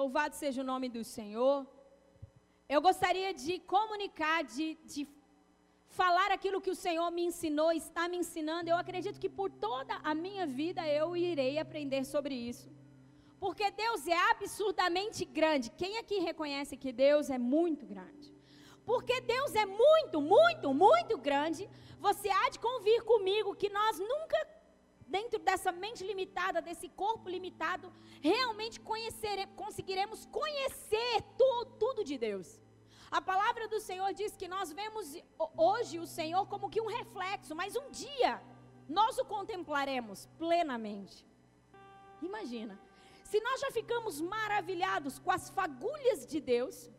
Louvado seja o nome do Senhor. Eu gostaria de comunicar, de, de falar aquilo que o Senhor me ensinou, está me ensinando. Eu acredito que por toda a minha vida eu irei aprender sobre isso. Porque Deus é absurdamente grande. Quem aqui reconhece que Deus é muito grande? Porque Deus é muito, muito, muito grande. Você há de convir comigo que nós nunca, dentro dessa mente limitada, desse corpo limitado, realmente conhecer, conseguiremos conhecer tu, tudo de Deus. A palavra do Senhor diz que nós vemos hoje o Senhor como que um reflexo, mas um dia nós o contemplaremos plenamente. Imagina, se nós já ficamos maravilhados com as fagulhas de Deus,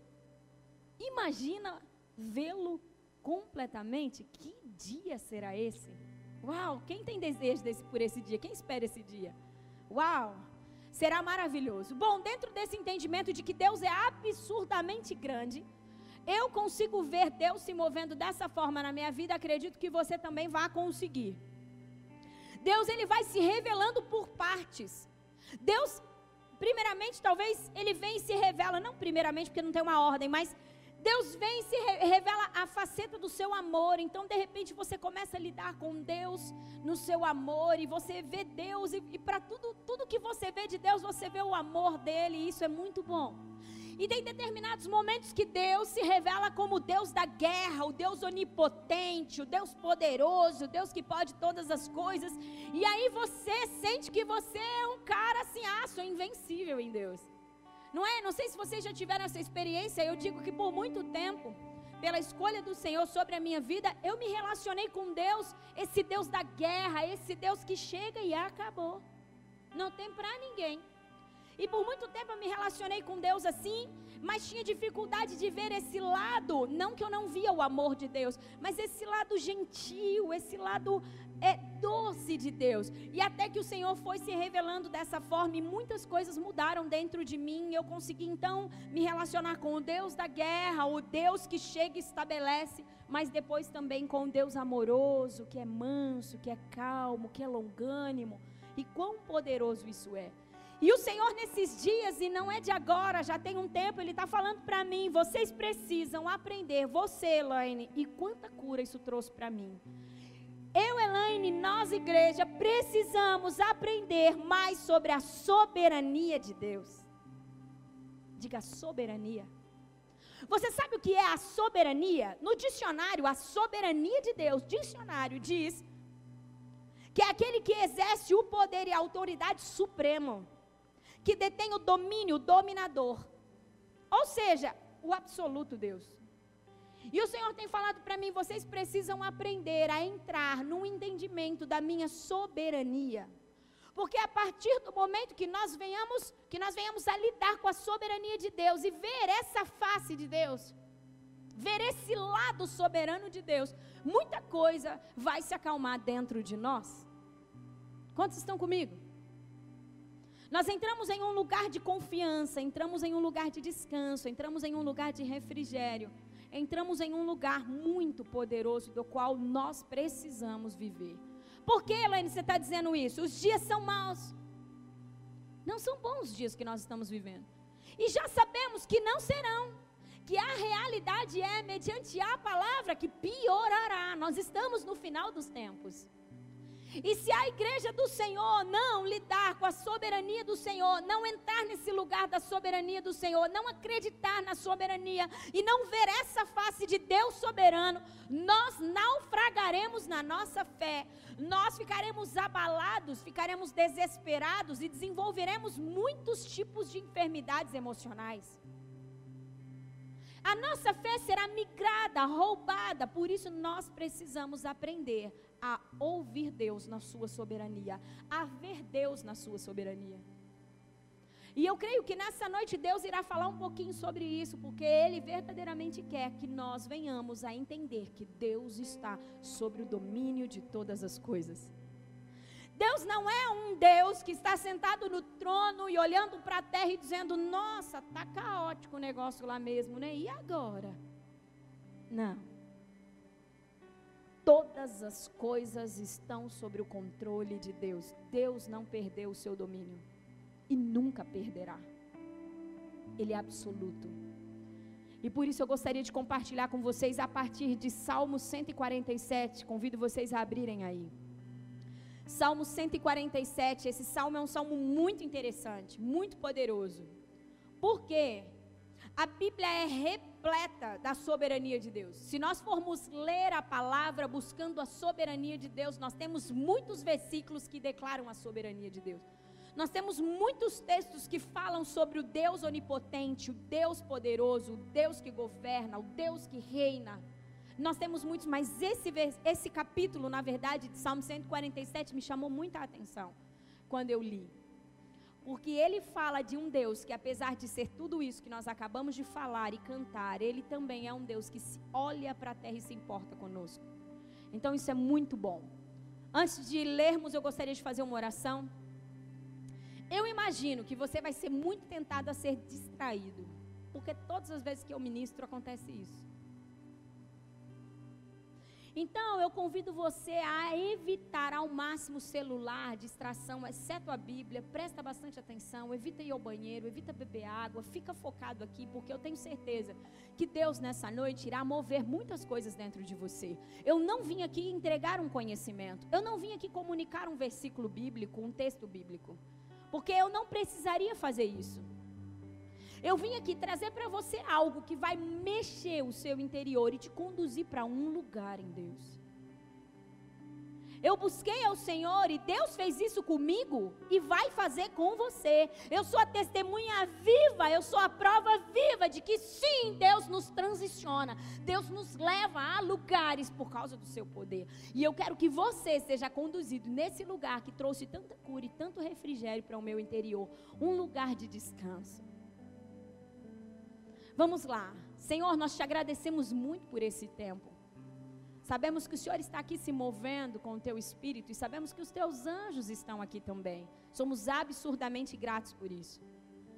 imagina vê-lo completamente. Que dia será esse? Uau, quem tem desejo desse, por esse dia? Quem espera esse dia? Uau, será maravilhoso. Bom, dentro desse entendimento de que Deus é absurdamente grande, eu consigo ver Deus se movendo dessa forma na minha vida, acredito que você também vai conseguir. Deus ele vai se revelando por partes. Deus primeiramente, talvez ele vem e se revela, não primeiramente porque não tem uma ordem, mas Deus vem e se revela a faceta do seu amor. Então, de repente, você começa a lidar com Deus no seu amor e você vê Deus e, e para tudo, tudo que você vê de Deus, você vê o amor dele, e isso é muito bom. E tem determinados momentos que Deus se revela como o Deus da guerra, o Deus onipotente, o Deus poderoso, o Deus que pode todas as coisas. E aí você sente que você é um cara assim, ah, sou invencível em Deus. Não é? Não sei se vocês já tiveram essa experiência. Eu digo que por muito tempo, pela escolha do Senhor sobre a minha vida, eu me relacionei com Deus, esse Deus da guerra, esse Deus que chega e acabou. Não tem para ninguém. E por muito tempo eu me relacionei com Deus assim, mas tinha dificuldade de ver esse lado, não que eu não via o amor de Deus, mas esse lado gentil, esse lado é doce de Deus. E até que o Senhor foi se revelando dessa forma e muitas coisas mudaram dentro de mim, eu consegui então me relacionar com o Deus da guerra, o Deus que chega e estabelece, mas depois também com o Deus amoroso, que é manso, que é calmo, que é longânimo. E quão poderoso isso é. E o Senhor, nesses dias, e não é de agora, já tem um tempo, Ele está falando para mim: vocês precisam aprender, você, Elaine, e quanta cura isso trouxe para mim. Eu, Elaine, nós, igreja, precisamos aprender mais sobre a soberania de Deus. Diga soberania. Você sabe o que é a soberania? No dicionário, a soberania de Deus, dicionário diz que é aquele que exerce o poder e a autoridade supremo que detém o domínio, o dominador. Ou seja, o absoluto Deus. E o Senhor tem falado para mim, vocês precisam aprender a entrar no entendimento da minha soberania. Porque a partir do momento que nós venhamos, que nós venhamos a lidar com a soberania de Deus e ver essa face de Deus, ver esse lado soberano de Deus, muita coisa vai se acalmar dentro de nós. Quantos estão comigo? Nós entramos em um lugar de confiança, entramos em um lugar de descanso, entramos em um lugar de refrigério, entramos em um lugar muito poderoso do qual nós precisamos viver. Por que, Elaine, você está dizendo isso? Os dias são maus. Não são bons os dias que nós estamos vivendo. E já sabemos que não serão. Que a realidade é mediante a palavra que piorará. Nós estamos no final dos tempos. E se a igreja do Senhor não lidar com a soberania do Senhor, não entrar nesse lugar da soberania do Senhor, não acreditar na soberania e não ver essa face de Deus soberano, nós naufragaremos na nossa fé, nós ficaremos abalados, ficaremos desesperados e desenvolveremos muitos tipos de enfermidades emocionais. A nossa fé será migrada, roubada, por isso nós precisamos aprender a ouvir Deus na sua soberania, a ver Deus na sua soberania. E eu creio que nessa noite Deus irá falar um pouquinho sobre isso, porque Ele verdadeiramente quer que nós venhamos a entender que Deus está sobre o domínio de todas as coisas. Deus não é um Deus que está sentado no trono e olhando para a terra e dizendo: Nossa, tá caótico o negócio lá mesmo, né? E agora? Não. Todas as coisas estão sob o controle de Deus. Deus não perdeu o seu domínio e nunca perderá. ele é absoluto. E por isso eu gostaria de compartilhar com vocês a partir de Salmo 147. Convido vocês a abrirem aí. Salmo 147, esse salmo é um salmo muito interessante, muito poderoso. Por quê? A Bíblia é repleta da soberania de Deus. Se nós formos ler a palavra buscando a soberania de Deus, nós temos muitos versículos que declaram a soberania de Deus. Nós temos muitos textos que falam sobre o Deus onipotente, o Deus poderoso, o Deus que governa, o Deus que reina. Nós temos muitos, mas esse, esse capítulo, na verdade, de Salmo 147, me chamou muita atenção quando eu li. Porque ele fala de um Deus que, apesar de ser tudo isso que nós acabamos de falar e cantar, ele também é um Deus que se olha para a terra e se importa conosco. Então isso é muito bom. Antes de lermos, eu gostaria de fazer uma oração. Eu imagino que você vai ser muito tentado a ser distraído, porque todas as vezes que eu ministro acontece isso. Então, eu convido você a evitar ao máximo celular, distração, exceto a Bíblia. Presta bastante atenção, evita ir ao banheiro, evita beber água, fica focado aqui, porque eu tenho certeza que Deus nessa noite irá mover muitas coisas dentro de você. Eu não vim aqui entregar um conhecimento, eu não vim aqui comunicar um versículo bíblico, um texto bíblico porque eu não precisaria fazer isso. Eu vim aqui trazer para você algo que vai mexer o seu interior e te conduzir para um lugar em Deus. Eu busquei ao Senhor e Deus fez isso comigo e vai fazer com você. Eu sou a testemunha viva, eu sou a prova viva de que sim, Deus nos transiciona. Deus nos leva a lugares por causa do seu poder. E eu quero que você seja conduzido nesse lugar que trouxe tanta cura e tanto refrigério para o meu interior um lugar de descanso. Vamos lá. Senhor, nós te agradecemos muito por esse tempo. Sabemos que o Senhor está aqui se movendo com o teu espírito e sabemos que os teus anjos estão aqui também. Somos absurdamente gratos por isso.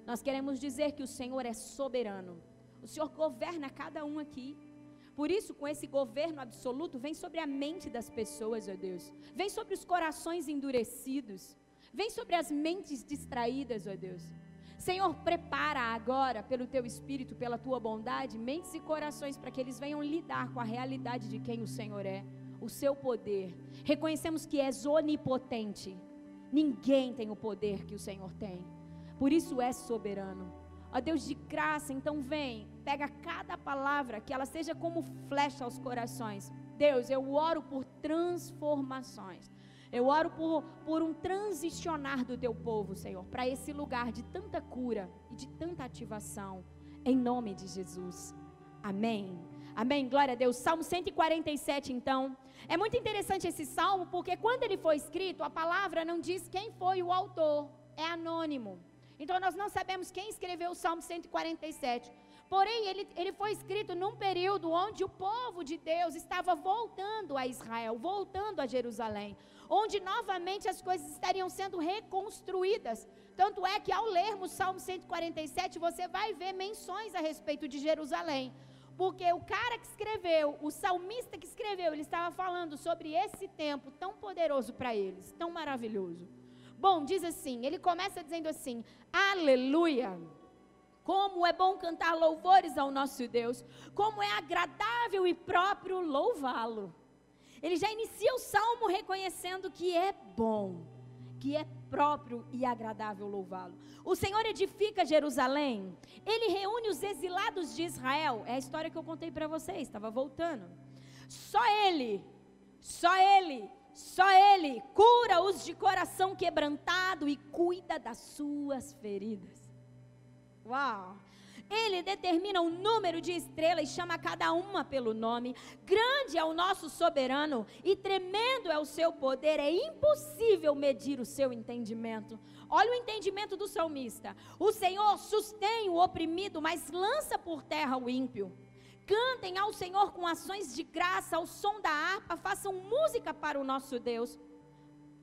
Nós queremos dizer que o Senhor é soberano. O Senhor governa cada um aqui. Por isso, com esse governo absoluto, vem sobre a mente das pessoas, ó Deus. Vem sobre os corações endurecidos. Vem sobre as mentes distraídas, ó Deus. Senhor, prepara agora, pelo teu espírito, pela tua bondade, mentes e corações para que eles venham lidar com a realidade de quem o Senhor é, o seu poder. Reconhecemos que és onipotente. Ninguém tem o poder que o Senhor tem. Por isso é soberano. Ó Deus de graça, então vem, pega cada palavra, que ela seja como flecha aos corações. Deus, eu oro por transformações. Eu oro por, por um transicionar do teu povo, Senhor, para esse lugar de tanta cura e de tanta ativação, em nome de Jesus. Amém. Amém. Glória a Deus. Salmo 147, então. É muito interessante esse salmo, porque quando ele foi escrito, a palavra não diz quem foi o autor, é anônimo. Então nós não sabemos quem escreveu o Salmo 147. Porém, ele, ele foi escrito num período onde o povo de Deus estava voltando a Israel, voltando a Jerusalém onde novamente as coisas estariam sendo reconstruídas. Tanto é que ao lermos Salmo 147, você vai ver menções a respeito de Jerusalém. Porque o cara que escreveu, o salmista que escreveu, ele estava falando sobre esse tempo tão poderoso para eles, tão maravilhoso. Bom, diz assim, ele começa dizendo assim: Aleluia! Como é bom cantar louvores ao nosso Deus, como é agradável e próprio louvá-lo. Ele já inicia o salmo reconhecendo que é bom, que é próprio e agradável louvá-lo. O Senhor edifica Jerusalém, ele reúne os exilados de Israel. É a história que eu contei para vocês, estava voltando. Só ele, só ele, só ele cura os de coração quebrantado e cuida das suas feridas. Uau! Ele determina o número de estrelas e chama cada uma pelo nome. Grande é o nosso soberano e tremendo é o seu poder. É impossível medir o seu entendimento. Olha o entendimento do salmista. O Senhor sustém o oprimido, mas lança por terra o ímpio. Cantem ao Senhor com ações de graça, ao som da harpa, façam música para o nosso Deus.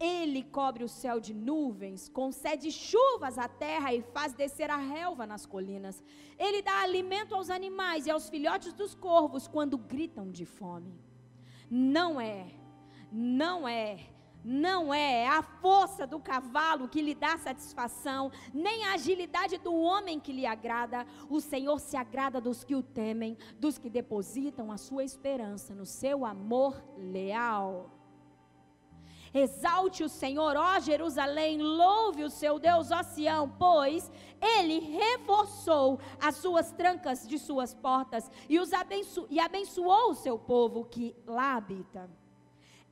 Ele cobre o céu de nuvens, concede chuvas à terra e faz descer a relva nas colinas. Ele dá alimento aos animais e aos filhotes dos corvos quando gritam de fome. Não é, não é, Não é a força do cavalo que lhe dá satisfação, nem a agilidade do homem que lhe agrada. O Senhor se agrada dos que o temem, dos que depositam a sua esperança no seu amor leal. Exalte o Senhor, ó Jerusalém, louve o seu Deus, ó Sião, pois ele reforçou as suas trancas de suas portas e, os abenço e abençoou o seu povo que lá habita.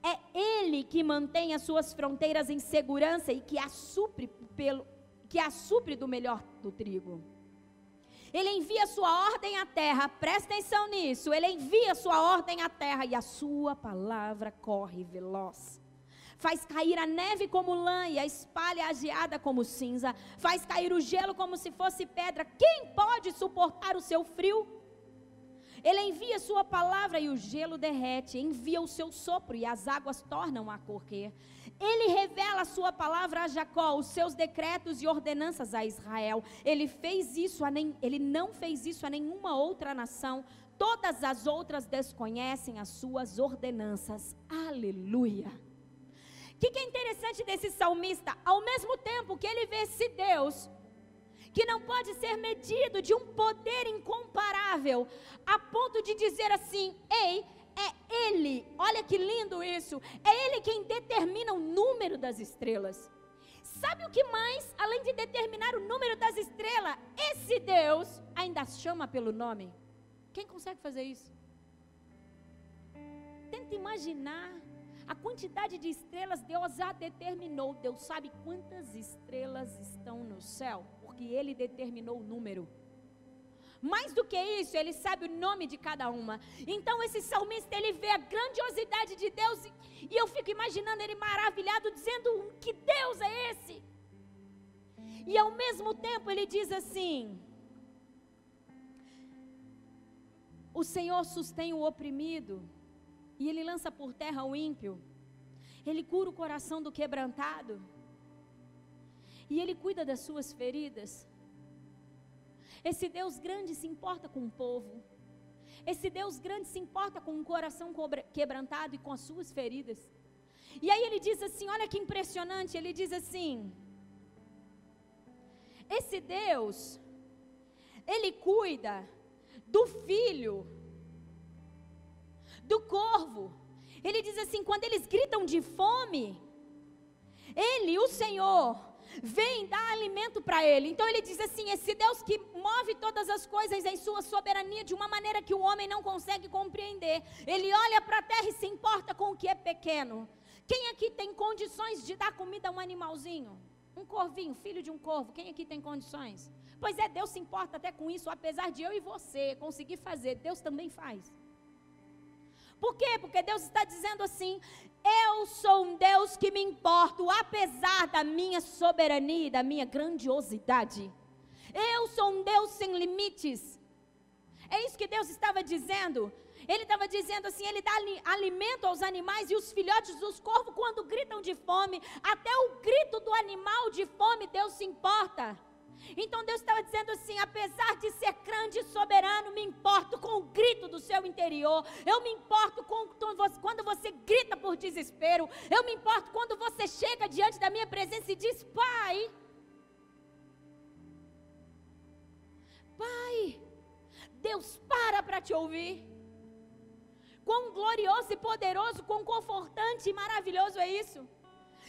É ele que mantém as suas fronteiras em segurança e que a supre, pelo, que a supre do melhor do trigo. Ele envia sua ordem à terra, presta atenção nisso. Ele envia sua ordem à terra e a sua palavra corre veloz faz cair a neve como lã e a espalha a geada como cinza, faz cair o gelo como se fosse pedra. Quem pode suportar o seu frio? Ele envia sua palavra e o gelo derrete, envia o seu sopro e as águas tornam a correr. Ele revela a sua palavra a Jacó, os seus decretos e ordenanças a Israel. Ele fez isso a nem, ele não fez isso a nenhuma outra nação. Todas as outras desconhecem as suas ordenanças. Aleluia. O que, que é interessante desse salmista? Ao mesmo tempo que ele vê esse Deus que não pode ser medido de um poder incomparável, a ponto de dizer assim: ei, é Ele, olha que lindo isso, é Ele quem determina o número das estrelas. Sabe o que mais, além de determinar o número das estrelas, esse Deus ainda chama pelo nome? Quem consegue fazer isso? Tenta imaginar a quantidade de estrelas Deus a determinou. Deus sabe quantas estrelas estão no céu, porque Ele determinou o número. Mais do que isso, ele sabe o nome de cada uma. Então esse salmista ele vê a grandiosidade de Deus e eu fico imaginando ele maravilhado dizendo que Deus é esse. E ao mesmo tempo ele diz assim: O Senhor sustém o oprimido e ele lança por terra o ímpio. Ele cura o coração do quebrantado. E ele cuida das suas feridas. Esse Deus grande se importa com o povo. Esse Deus grande se importa com o coração quebrantado e com as suas feridas. E aí ele diz assim: olha que impressionante. Ele diz assim: Esse Deus, ele cuida do filho do corvo. Ele diz assim: quando eles gritam de fome, ele, o Senhor, vem dar alimento para ele. Então ele diz assim: esse Deus que move todas as coisas em sua soberania de uma maneira que o homem não consegue compreender. Ele olha para a terra e se importa com o que é pequeno. Quem aqui tem condições de dar comida a um animalzinho? Um corvinho, filho de um corvo. Quem aqui tem condições? Pois é, Deus se importa até com isso, apesar de eu e você conseguir fazer, Deus também faz. Por quê? Porque Deus está dizendo assim: eu sou um Deus que me importo, apesar da minha soberania e da minha grandiosidade. Eu sou um Deus sem limites. É isso que Deus estava dizendo. Ele estava dizendo assim: Ele dá alimento aos animais e os filhotes dos corvos, quando gritam de fome, até o grito do animal de fome, Deus se importa. Então Deus estava dizendo assim: apesar de ser grande e soberano, me importo com o grito do seu interior. Eu me importo com quando você grita por desespero. Eu me importo quando você chega diante da minha presença e diz: Pai, Pai, Deus para para te ouvir. Quão glorioso e poderoso, quão confortante e maravilhoso é isso.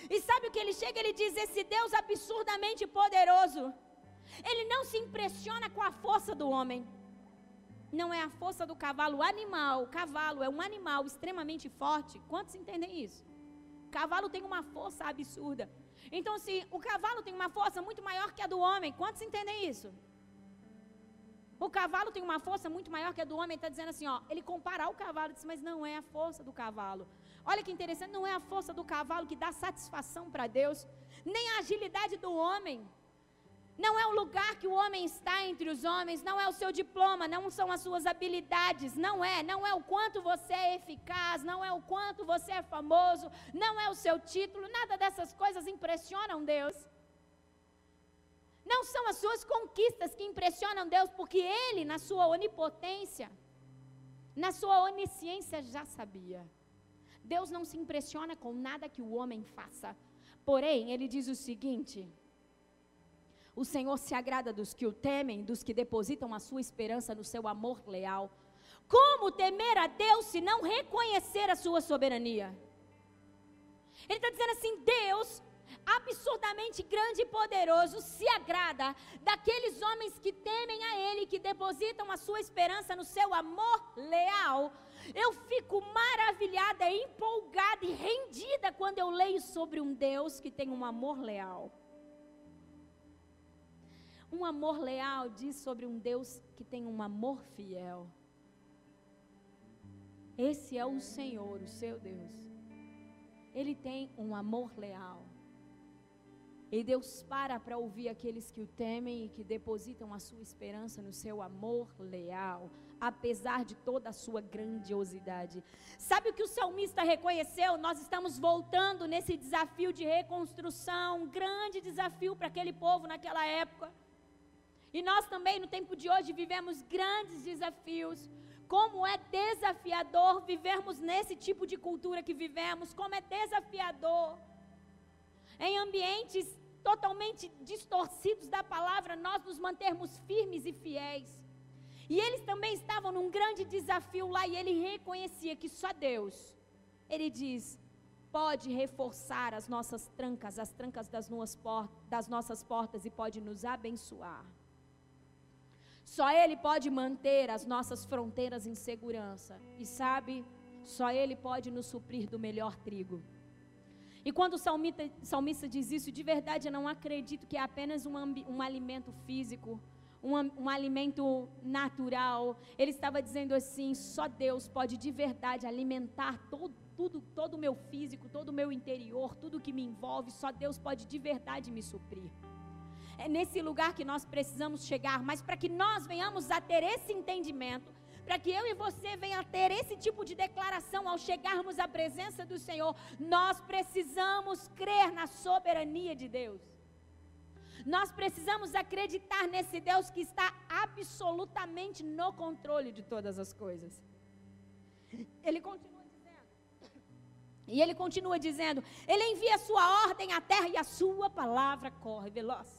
E sabe o que ele chega? Ele diz: Esse Deus absurdamente poderoso ele não se impressiona com a força do homem. Não é a força do cavalo animal. O cavalo é um animal extremamente forte. Quantos entendem isso? O cavalo tem uma força absurda. Então, se o cavalo tem uma força muito maior que a do homem, quantos entendem isso? O cavalo tem uma força muito maior que a do homem, está dizendo assim, ó, ele comparar o cavalo, diz, mas não é a força do cavalo. Olha que interessante, não é a força do cavalo que dá satisfação para Deus, nem a agilidade do homem. Não é o lugar que o homem está entre os homens, não é o seu diploma, não são as suas habilidades, não é, não é o quanto você é eficaz, não é o quanto você é famoso, não é o seu título, nada dessas coisas impressionam Deus. Não são as suas conquistas que impressionam Deus, porque Ele, na sua onipotência, na sua onisciência, já sabia. Deus não se impressiona com nada que o homem faça. Porém, ele diz o seguinte: o Senhor se agrada dos que o temem, dos que depositam a sua esperança no seu amor leal. Como temer a Deus se não reconhecer a sua soberania? Ele está dizendo assim: Deus, absurdamente grande e poderoso, se agrada daqueles homens que temem a Ele, que depositam a sua esperança no seu amor leal. Eu fico maravilhada, empolgada e rendida quando eu leio sobre um Deus que tem um amor leal. Um amor leal diz sobre um Deus que tem um amor fiel. Esse é o Senhor, o seu Deus. Ele tem um amor leal. E Deus para para ouvir aqueles que o temem e que depositam a sua esperança no seu amor leal, apesar de toda a sua grandiosidade. Sabe o que o salmista reconheceu? Nós estamos voltando nesse desafio de reconstrução, um grande desafio para aquele povo naquela época. E nós também, no tempo de hoje, vivemos grandes desafios. Como é desafiador vivermos nesse tipo de cultura que vivemos, como é desafiador. Em ambientes totalmente distorcidos da palavra, nós nos mantermos firmes e fiéis. E eles também estavam num grande desafio lá, e ele reconhecia que só Deus, ele diz, pode reforçar as nossas trancas, as trancas das, das nossas portas e pode nos abençoar. Só Ele pode manter as nossas fronteiras em segurança. E sabe, só Ele pode nos suprir do melhor trigo. E quando o salmista, salmista diz isso, de verdade eu não acredito que é apenas um, um alimento físico, um, um, alimento natural. Ele estava dizendo assim: só Deus pode de verdade alimentar todo, todo o meu físico, todo o meu interior, tudo que me envolve. Só Deus pode de verdade me suprir. É nesse lugar que nós precisamos chegar, mas para que nós venhamos a ter esse entendimento, para que eu e você venham a ter esse tipo de declaração ao chegarmos à presença do Senhor, nós precisamos crer na soberania de Deus. Nós precisamos acreditar nesse Deus que está absolutamente no controle de todas as coisas. Ele continua dizendo, e ele continua dizendo: Ele envia a sua ordem à terra e a sua palavra corre veloz.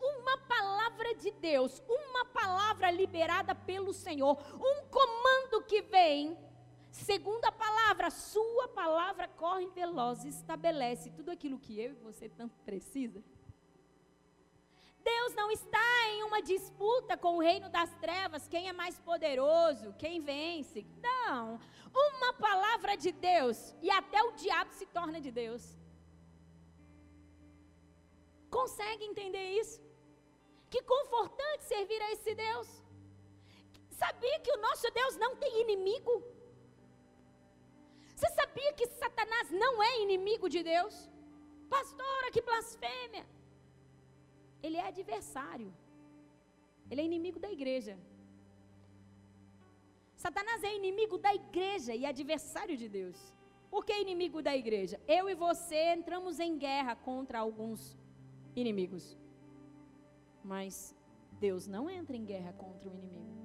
Uma palavra de Deus, uma palavra liberada pelo Senhor, um comando que vem, segundo a palavra, sua palavra corre veloz estabelece tudo aquilo que eu e você tanto precisa. Deus não está em uma disputa com o reino das trevas, quem é mais poderoso, quem vence. Não. Uma palavra de Deus e até o diabo se torna de Deus. Consegue entender isso? Que confortante servir a esse Deus. Sabia que o nosso Deus não tem inimigo? Você sabia que Satanás não é inimigo de Deus? Pastora, que blasfêmia! Ele é adversário. Ele é inimigo da igreja. Satanás é inimigo da igreja e adversário de Deus. Por que inimigo da igreja? Eu e você entramos em guerra contra alguns inimigos. Mas Deus não entra em guerra contra o inimigo.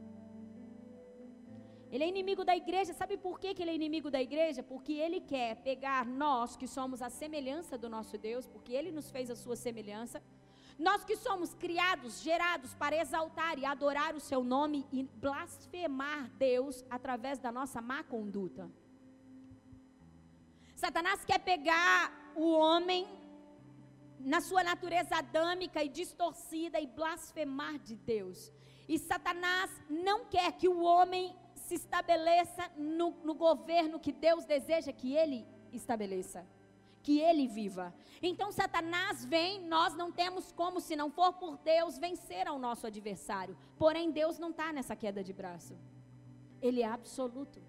Ele é inimigo da igreja. Sabe por que, que ele é inimigo da igreja? Porque ele quer pegar nós que somos a semelhança do nosso Deus, porque ele nos fez a sua semelhança. Nós que somos criados, gerados para exaltar e adorar o seu nome e blasfemar Deus através da nossa má conduta. Satanás quer pegar o homem na sua natureza adâmica e distorcida e blasfemar de Deus. E Satanás não quer que o homem se estabeleça no, no governo que Deus deseja que ele estabeleça que ele viva. Então Satanás vem, nós não temos como, se não for por Deus, vencer ao nosso adversário. Porém, Deus não está nessa queda de braço. Ele é absoluto.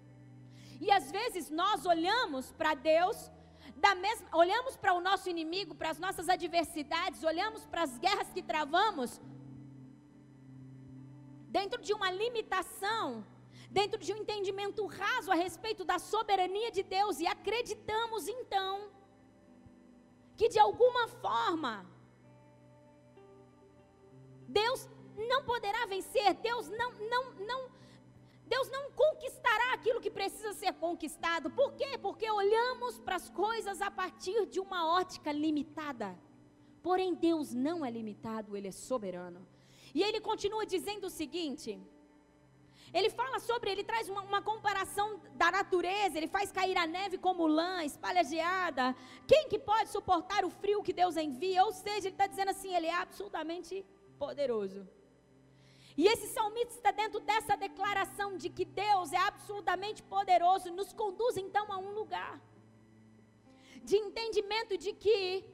E às vezes nós olhamos para Deus da mesma, olhamos para o nosso inimigo, para as nossas adversidades, olhamos para as guerras que travamos, dentro de uma limitação, dentro de um entendimento raso a respeito da soberania de Deus e acreditamos então que de alguma forma Deus não poderá vencer, Deus não não não Deus não conquistará aquilo que precisa ser conquistado. Por quê? Porque olhamos para as coisas a partir de uma ótica limitada. Porém, Deus não é limitado, Ele é soberano. E ele continua dizendo o seguinte: ele fala sobre, ele traz uma, uma, comparação da natureza, ele faz cair a neve como lã, espalha geada. Quem que pode suportar o frio que Deus envia? Ou seja, ele está dizendo assim, ele é absolutamente poderoso. E esse salmista está dentro dessa declaração de que Deus é absolutamente poderoso, nos conduz então a um lugar de entendimento de que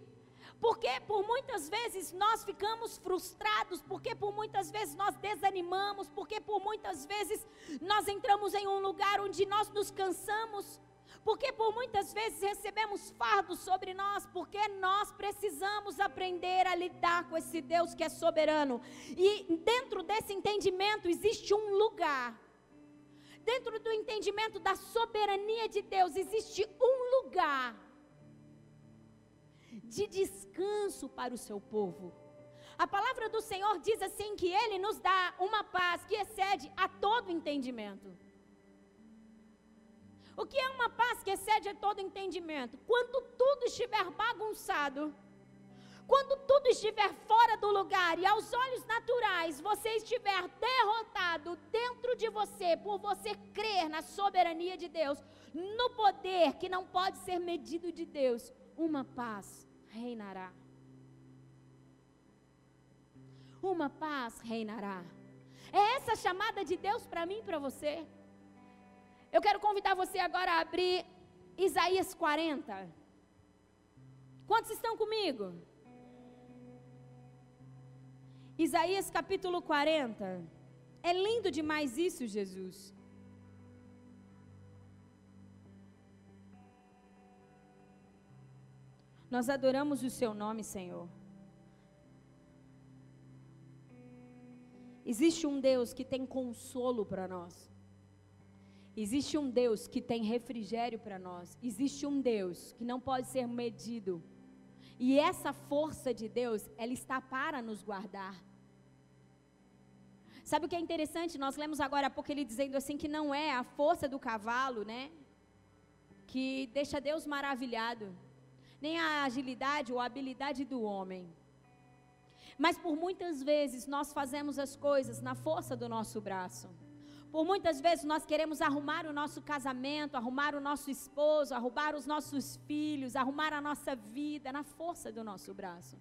porque por muitas vezes nós ficamos frustrados, porque por muitas vezes nós desanimamos, porque por muitas vezes nós entramos em um lugar onde nós nos cansamos, porque por muitas vezes recebemos fardos sobre nós, porque nós precisamos aprender a lidar com esse Deus que é soberano. E dentro desse entendimento existe um lugar. Dentro do entendimento da soberania de Deus existe um lugar de descanso para o seu povo. A palavra do Senhor diz assim que ele nos dá uma paz que excede a todo entendimento. O que é uma paz que excede a todo entendimento? Quando tudo estiver bagunçado, quando tudo estiver fora do lugar e aos olhos naturais você estiver derrotado dentro de você por você crer na soberania de Deus, no poder que não pode ser medido de Deus, uma paz reinará. Uma paz reinará. É essa chamada de Deus para mim e para você. Eu quero convidar você agora a abrir Isaías 40. Quantos estão comigo? Isaías capítulo 40. É lindo demais isso, Jesus. Nós adoramos o Seu nome, Senhor. Existe um Deus que tem consolo para nós. Existe um Deus que tem refrigério para nós. Existe um Deus que não pode ser medido. E essa força de Deus, ela está para nos guardar. Sabe o que é interessante? Nós lemos agora há pouco ele dizendo assim que não é a força do cavalo, né? Que deixa Deus maravilhado nem a agilidade ou a habilidade do homem. Mas por muitas vezes nós fazemos as coisas na força do nosso braço. Por muitas vezes nós queremos arrumar o nosso casamento, arrumar o nosso esposo, arrumar os nossos filhos, arrumar a nossa vida na força do nosso braço.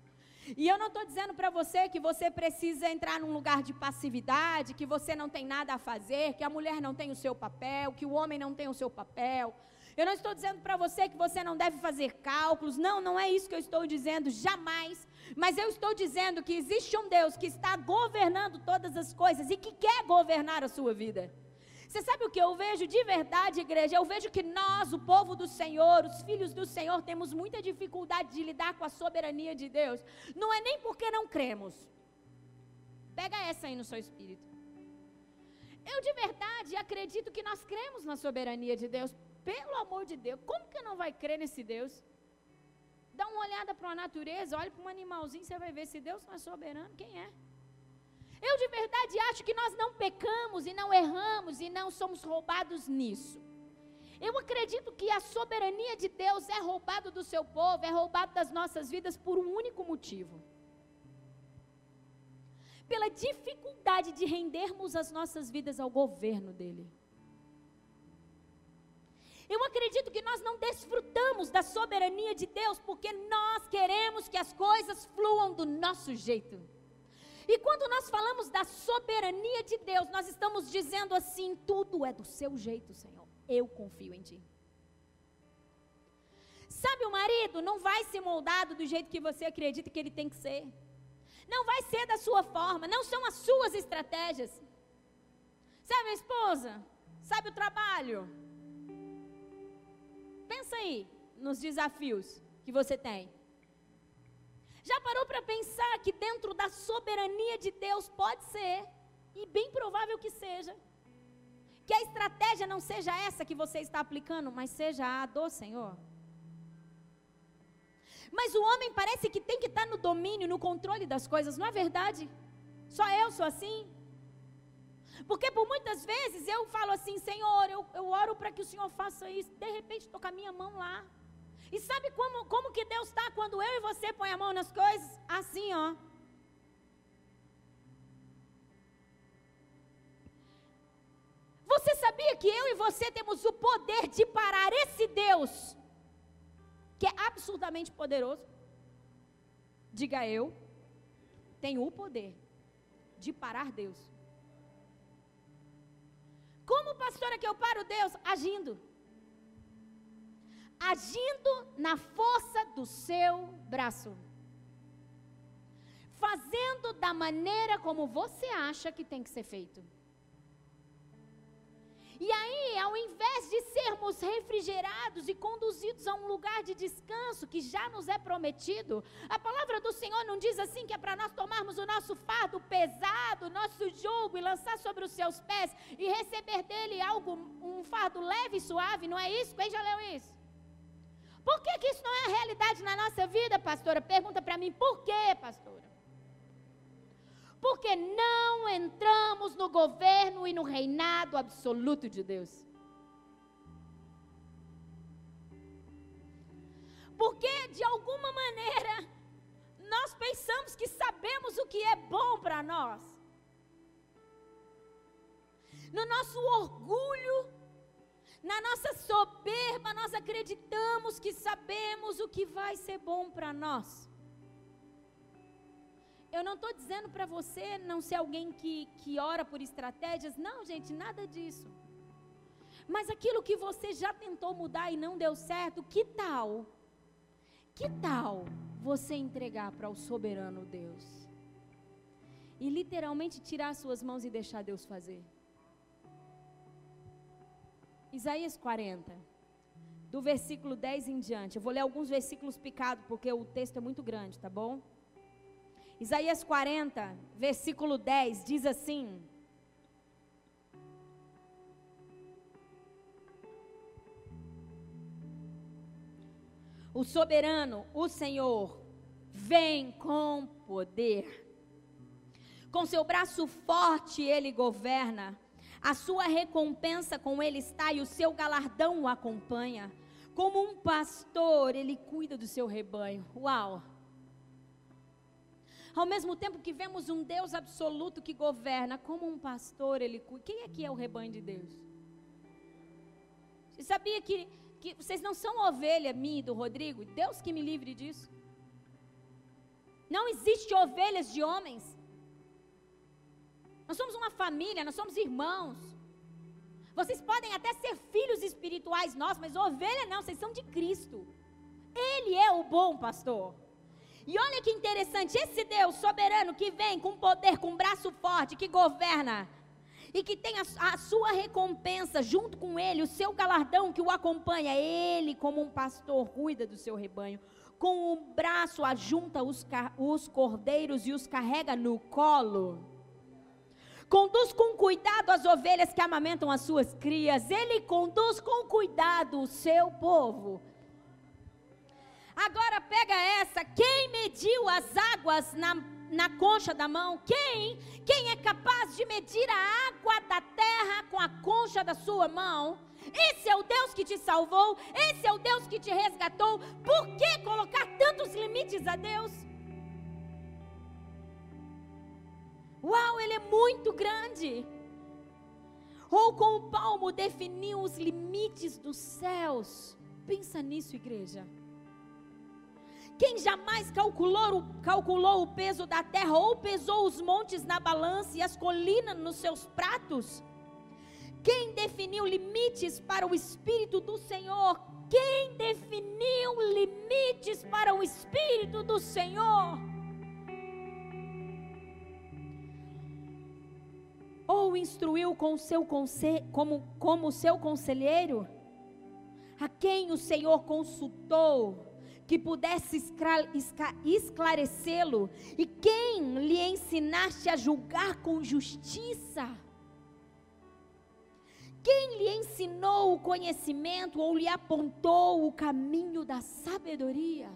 E eu não estou dizendo para você que você precisa entrar num lugar de passividade, que você não tem nada a fazer, que a mulher não tem o seu papel, que o homem não tem o seu papel. Eu não estou dizendo para você que você não deve fazer cálculos. Não, não é isso que eu estou dizendo, jamais. Mas eu estou dizendo que existe um Deus que está governando todas as coisas e que quer governar a sua vida. Você sabe o que eu vejo de verdade, igreja? Eu vejo que nós, o povo do Senhor, os filhos do Senhor, temos muita dificuldade de lidar com a soberania de Deus. Não é nem porque não cremos. Pega essa aí no seu espírito. Eu de verdade acredito que nós cremos na soberania de Deus. Pelo amor de Deus, como que não vai crer nesse Deus? Dá uma olhada para a natureza, olha para um animalzinho, você vai ver se Deus não é soberano, quem é? Eu de verdade acho que nós não pecamos e não erramos e não somos roubados nisso. Eu acredito que a soberania de Deus é roubado do seu povo, é roubado das nossas vidas por um único motivo. Pela dificuldade de rendermos as nossas vidas ao governo dele. Eu acredito que nós não desfrutamos da soberania de Deus porque nós queremos que as coisas fluam do nosso jeito. E quando nós falamos da soberania de Deus, nós estamos dizendo assim: tudo é do seu jeito, Senhor. Eu confio em Ti. Sabe, o marido não vai ser moldado do jeito que você acredita que ele tem que ser. Não vai ser da sua forma, não são as suas estratégias. Sabe, a esposa? Sabe o trabalho? Pensa aí nos desafios que você tem. Já parou para pensar que dentro da soberania de Deus pode ser, e bem provável que seja, que a estratégia não seja essa que você está aplicando, mas seja a do Senhor? Mas o homem parece que tem que estar no domínio, no controle das coisas, não é verdade? Só eu sou assim? Porque por muitas vezes eu falo assim, Senhor, eu, eu oro para que o Senhor faça isso. De repente estou com a minha mão lá. E sabe como, como que Deus está quando eu e você põe a mão nas coisas? Assim, ó. Você sabia que eu e você temos o poder de parar esse Deus, que é absurdamente poderoso? Diga eu, tenho o poder de parar Deus. Como pastora que eu paro Deus? Agindo. Agindo na força do seu braço. Fazendo da maneira como você acha que tem que ser feito. E aí, ao invés de sermos refrigerados e conduzidos a um lugar de descanso que já nos é prometido, a palavra do Senhor não diz assim que é para nós tomarmos o nosso fardo pesado, o nosso jugo e lançar sobre os seus pés e receber dele algo, um fardo leve e suave, não é isso? Quem já leu isso? Por que, que isso não é a realidade na nossa vida, pastora? Pergunta para mim, por quê, pastora? Porque não entramos no governo e no reinado absoluto de Deus. Porque, de alguma maneira, nós pensamos que sabemos o que é bom para nós. No nosso orgulho, na nossa soberba, nós acreditamos que sabemos o que vai ser bom para nós. Eu não estou dizendo para você não ser alguém que, que ora por estratégias. Não, gente, nada disso. Mas aquilo que você já tentou mudar e não deu certo, que tal? Que tal você entregar para o soberano Deus? E literalmente tirar suas mãos e deixar Deus fazer. Isaías 40, do versículo 10 em diante. Eu vou ler alguns versículos picados, porque o texto é muito grande, tá bom? Isaías 40, versículo 10 diz assim: O soberano, o Senhor, vem com poder. Com seu braço forte ele governa. A sua recompensa com ele está e o seu galardão o acompanha. Como um pastor, ele cuida do seu rebanho. Uau! Ao mesmo tempo que vemos um Deus absoluto que governa, como um pastor ele cuida. Quem é que é o rebanho de Deus? Você sabia que, que vocês não são ovelha minha e do Rodrigo? Deus que me livre disso. Não existe ovelhas de homens. Nós somos uma família, nós somos irmãos. Vocês podem até ser filhos espirituais nós, mas ovelha não, vocês são de Cristo. Ele é o bom pastor. E olha que interessante, esse Deus soberano que vem com poder, com braço forte, que governa e que tem a, a, sua recompensa junto com ele, o seu galardão que o acompanha, ele como um pastor cuida do seu rebanho, com o braço ajunta os, os cordeiros e os carrega no colo. Conduz com cuidado as ovelhas que amamentam as suas crias, ele conduz com cuidado o seu povo Agora pega essa. Quem mediu as águas na, na concha da mão? Quem? Quem é capaz de medir a água da terra com a concha da sua mão? Esse é o Deus que te salvou, esse é o Deus que te resgatou. Por que colocar tantos limites a Deus? Uau, ele é muito grande. Ou com o palmo definiu os limites dos céus. Pensa nisso, igreja. Quem jamais calculou, calculou o peso da terra ou pesou os montes na balança e as colinas nos seus pratos? Quem definiu limites para o Espírito do Senhor? Quem definiu limites para o Espírito do Senhor? Ou instruiu com seu como, como seu conselheiro? A quem o Senhor consultou? Que pudesse esclarecê-lo, e quem lhe ensinaste a julgar com justiça? Quem lhe ensinou o conhecimento ou lhe apontou o caminho da sabedoria?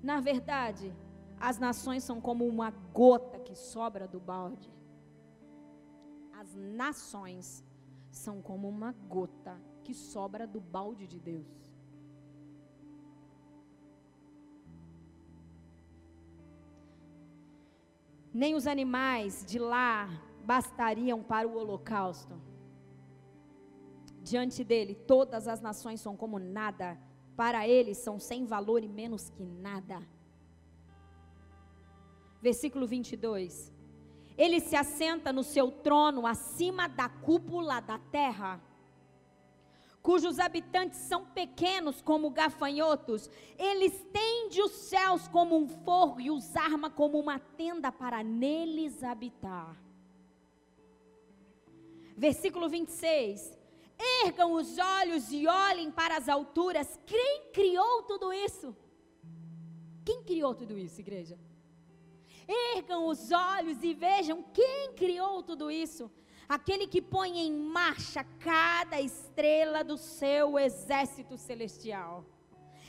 Na verdade, as nações são como uma gota que sobra do balde. as nações são como uma gota que sobra do balde de Deus. Nem os animais de lá bastariam para o holocausto. Diante dele, todas as nações são como nada, para ele são sem valor e menos que nada. Versículo 22. Ele se assenta no seu trono acima da cúpula da terra cujos habitantes são pequenos como gafanhotos, ele estende os céus como um forro e os arma como uma tenda para neles habitar. Versículo 26. Ergam os olhos e olhem para as alturas. Quem criou tudo isso? Quem criou tudo isso, igreja? Ergam os olhos e vejam quem criou tudo isso aquele que põe em marcha cada estrela do seu exército celestial.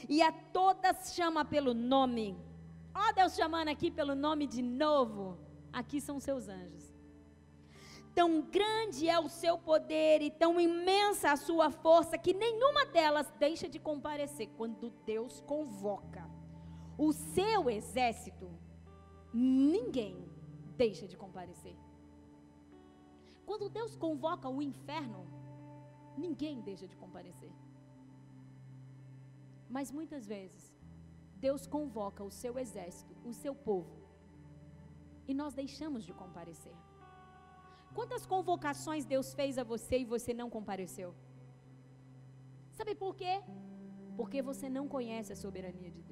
E a todas chama pelo nome. Ó oh, Deus chamando aqui pelo nome de novo. Aqui são seus anjos. Tão grande é o seu poder e tão imensa a sua força que nenhuma delas deixa de comparecer quando Deus convoca o seu exército. Ninguém deixa de comparecer. Quando Deus convoca o inferno, ninguém deixa de comparecer. Mas muitas vezes, Deus convoca o seu exército, o seu povo, e nós deixamos de comparecer. Quantas convocações Deus fez a você e você não compareceu? Sabe por quê? Porque você não conhece a soberania de Deus.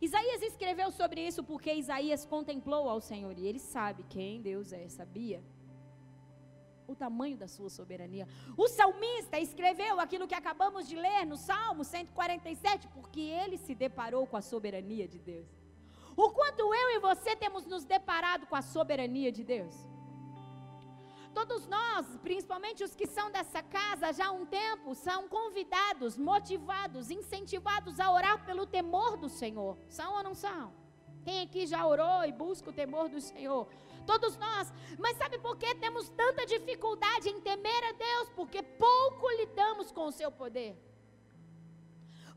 Isaías escreveu sobre isso porque Isaías contemplou ao Senhor e ele sabe quem Deus é, sabia? O tamanho da sua soberania. O salmista escreveu aquilo que acabamos de ler no Salmo 147 porque ele se deparou com a soberania de Deus. O quanto eu e você temos nos deparado com a soberania de Deus? Todos nós, principalmente os que são dessa casa já há um tempo, são convidados, motivados, incentivados a orar pelo temor do Senhor. São ou não são? Quem aqui já orou e busca o temor do Senhor? Todos nós. Mas sabe por que temos tanta dificuldade em temer a Deus? Porque pouco lidamos com o seu poder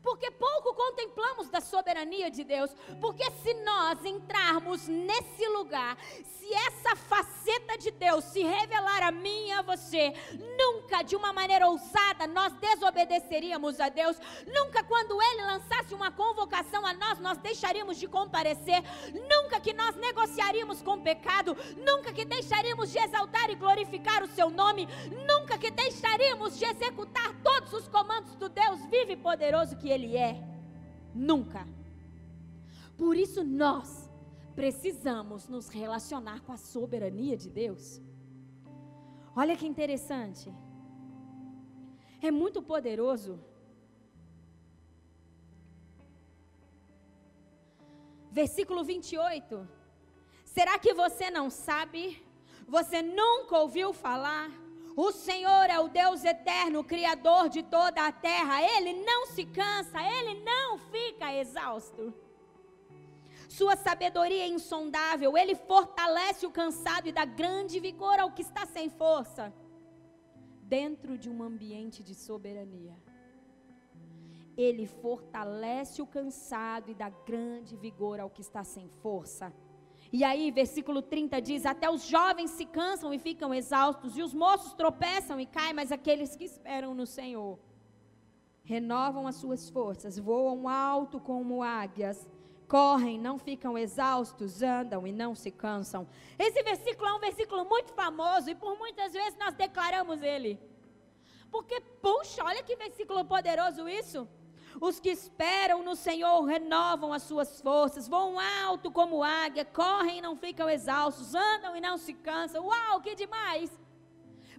porque pouco contemplamos da soberania de Deus. Porque se nós entrarmos nesse lugar, se essa faceta de Deus se revelar a mim e a você, nunca de uma maneira ousada nós desobedeceríamos a Deus. Nunca quando Ele lançasse uma convocação a nós, nós deixaríamos de comparecer. Nunca que nós negociaríamos com o pecado. Nunca que deixaríamos de exaltar e glorificar o Seu nome. Nunca que deixaríamos de executar todos os comandos do Deus vivo e poderoso que Ele é. Nunca. Por isso nós precisamos nos relacionar com a soberania de Deus. Olha que interessante. É muito poderoso. Versículo 28. Será que você não sabe? Você nunca ouviu falar? O Senhor é o Deus eterno, Criador de toda a terra. Ele não se cansa, ele não fica exausto. Sua sabedoria é insondável, ele fortalece o cansado e dá grande vigor ao que está sem força. Dentro de um ambiente de soberania, ele fortalece o cansado e dá grande vigor ao que está sem força. E aí, versículo 30 diz: Até os jovens se cansam e ficam exaustos, e os moços tropeçam e caem, mas aqueles que esperam no Senhor renovam as suas forças, voam alto como águias, correm, não ficam exaustos, andam e não se cansam. Esse versículo é um versículo muito famoso e por muitas vezes nós declaramos ele. Porque, puxa, olha que versículo poderoso isso. Os que esperam no Senhor renovam as suas forças, voam alto como águia, correm e não ficam exaustos, andam e não se cansam. Uau, que demais!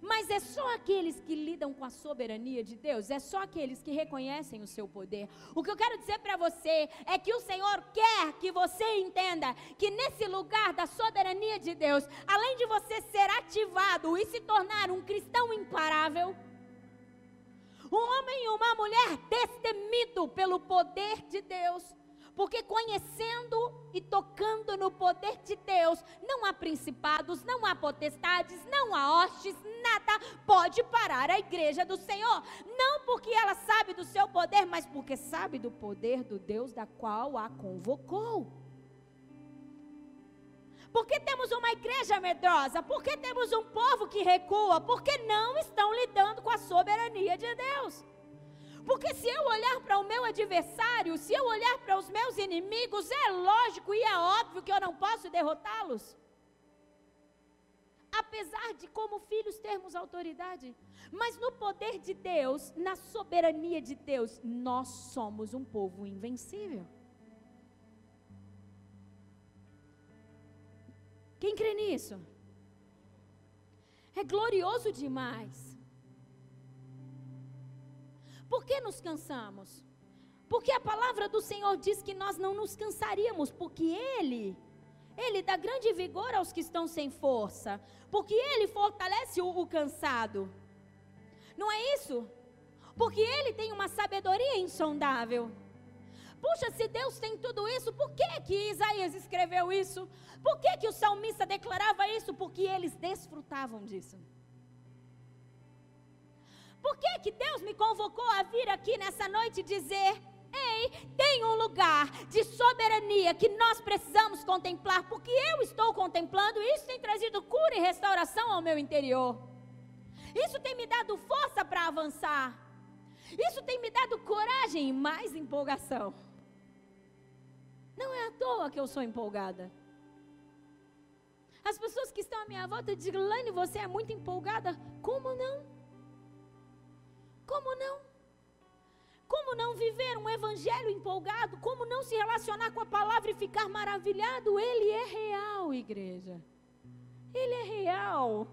Mas é só aqueles que lidam com a soberania de Deus, é só aqueles que reconhecem o seu poder. O que eu quero dizer para você é que o Senhor quer que você entenda que nesse lugar da soberania de Deus, além de você ser ativado e se tornar um cristão imparável, um homem e uma mulher destemido pelo poder de Deus, porque conhecendo e tocando no poder de Deus, não há principados, não há potestades, não há hostes, nada pode parar a igreja do Senhor. Não porque ela sabe do seu poder, mas porque sabe do poder do Deus da qual a convocou. Porque temos uma igreja medrosa? Porque temos um povo que recua? Porque não estão lidando com a soberania de Deus. Porque se eu olhar para o meu adversário, se eu olhar para os meus inimigos, é lógico e é óbvio que eu não posso derrotá-los. Apesar de, como filhos, termos autoridade. Mas no poder de Deus, na soberania de Deus, nós somos um povo invencível. Quem crê nisso? É glorioso demais. Por que nos cansamos? Porque a palavra do Senhor diz que nós não nos cansaríamos, porque Ele, Ele dá grande vigor aos que estão sem força, porque Ele fortalece o, o cansado. Não é isso? Porque Ele tem uma sabedoria insondável. Puxa, se Deus tem tudo isso, por que que Isaías escreveu isso? Por que que o salmista declarava isso? Porque eles desfrutavam disso. Por que, que Deus me convocou a vir aqui nessa noite dizer: Ei, tem um lugar de soberania que nós precisamos contemplar, porque eu estou contemplando, e isso tem trazido cura e restauração ao meu interior. Isso tem me dado força para avançar. Isso tem me dado coragem e mais empolgação. Não é à toa que eu sou empolgada. As pessoas que estão à minha volta dizem, Lane, você é muito empolgada. Como não? Como não? Como não viver um evangelho empolgado? Como não se relacionar com a palavra e ficar maravilhado? Ele é real, igreja. Ele é real.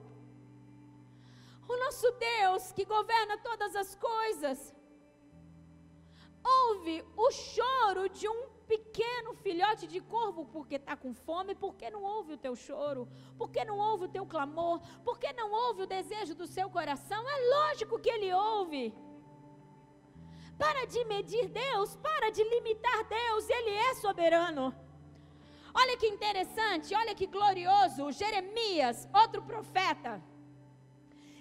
O nosso Deus que governa todas as coisas. Ouve o choro de um pequeno filhote de corvo porque está com fome, porque não ouve o teu choro, porque não ouve o teu clamor, porque não ouve o desejo do seu coração. É lógico que ele ouve. Para de medir Deus, para de limitar Deus, Ele é soberano. Olha que interessante, olha que glorioso. Jeremias, outro profeta.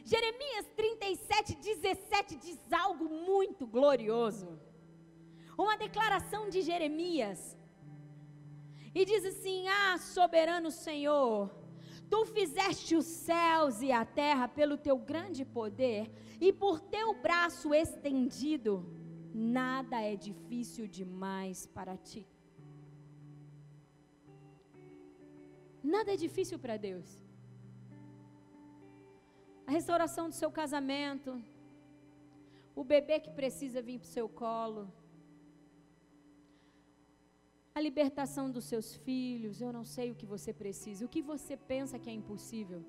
Jeremias 37, 17 diz algo muito glorioso uma declaração de Jeremias. E diz assim: Ah, soberano Senhor, tu fizeste os céus e a terra pelo teu grande poder, e por teu braço estendido, nada é difícil demais para ti. Nada é difícil para Deus. A restauração do seu casamento, o bebê que precisa vir para o seu colo, a libertação dos seus filhos, eu não sei o que você precisa, o que você pensa que é impossível.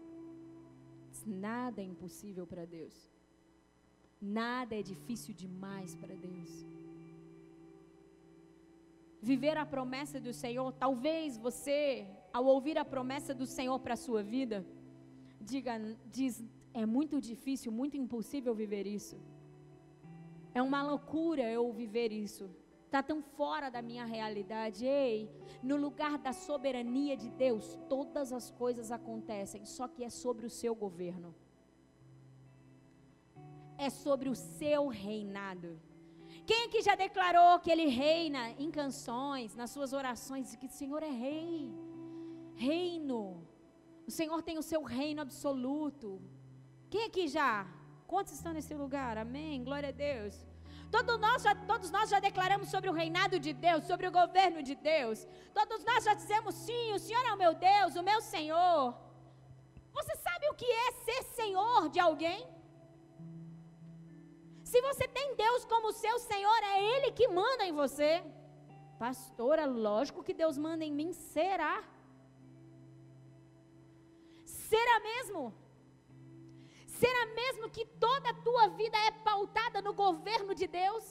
Nada é impossível para Deus. Nada é difícil demais para Deus. Viver a promessa do Senhor, talvez você, ao ouvir a promessa do Senhor para a sua vida, diga, diz, é muito difícil, muito impossível viver isso. É uma loucura eu viver isso está tão fora da minha realidade. Ei, no lugar da soberania de Deus, todas as coisas acontecem, só que é sobre o seu governo, é sobre o seu reinado. Quem aqui já declarou que ele reina em canções, nas suas orações, que o Senhor é rei, reino, o Senhor tem o seu reino absoluto. Quem aqui já? Quantos estão nesse lugar? Amém? Glória a Deus. Todos nós, já, todos nós já declaramos sobre o reinado de Deus, sobre o governo de Deus. Todos nós já dizemos sim, o Senhor é o meu Deus, o meu Senhor. Você sabe o que é ser Senhor de alguém? Se você tem Deus como seu Senhor, é Ele que manda em você. Pastora, lógico que Deus manda em mim, será? Será mesmo? Será mesmo que toda a tua vida é pautada no governo de Deus?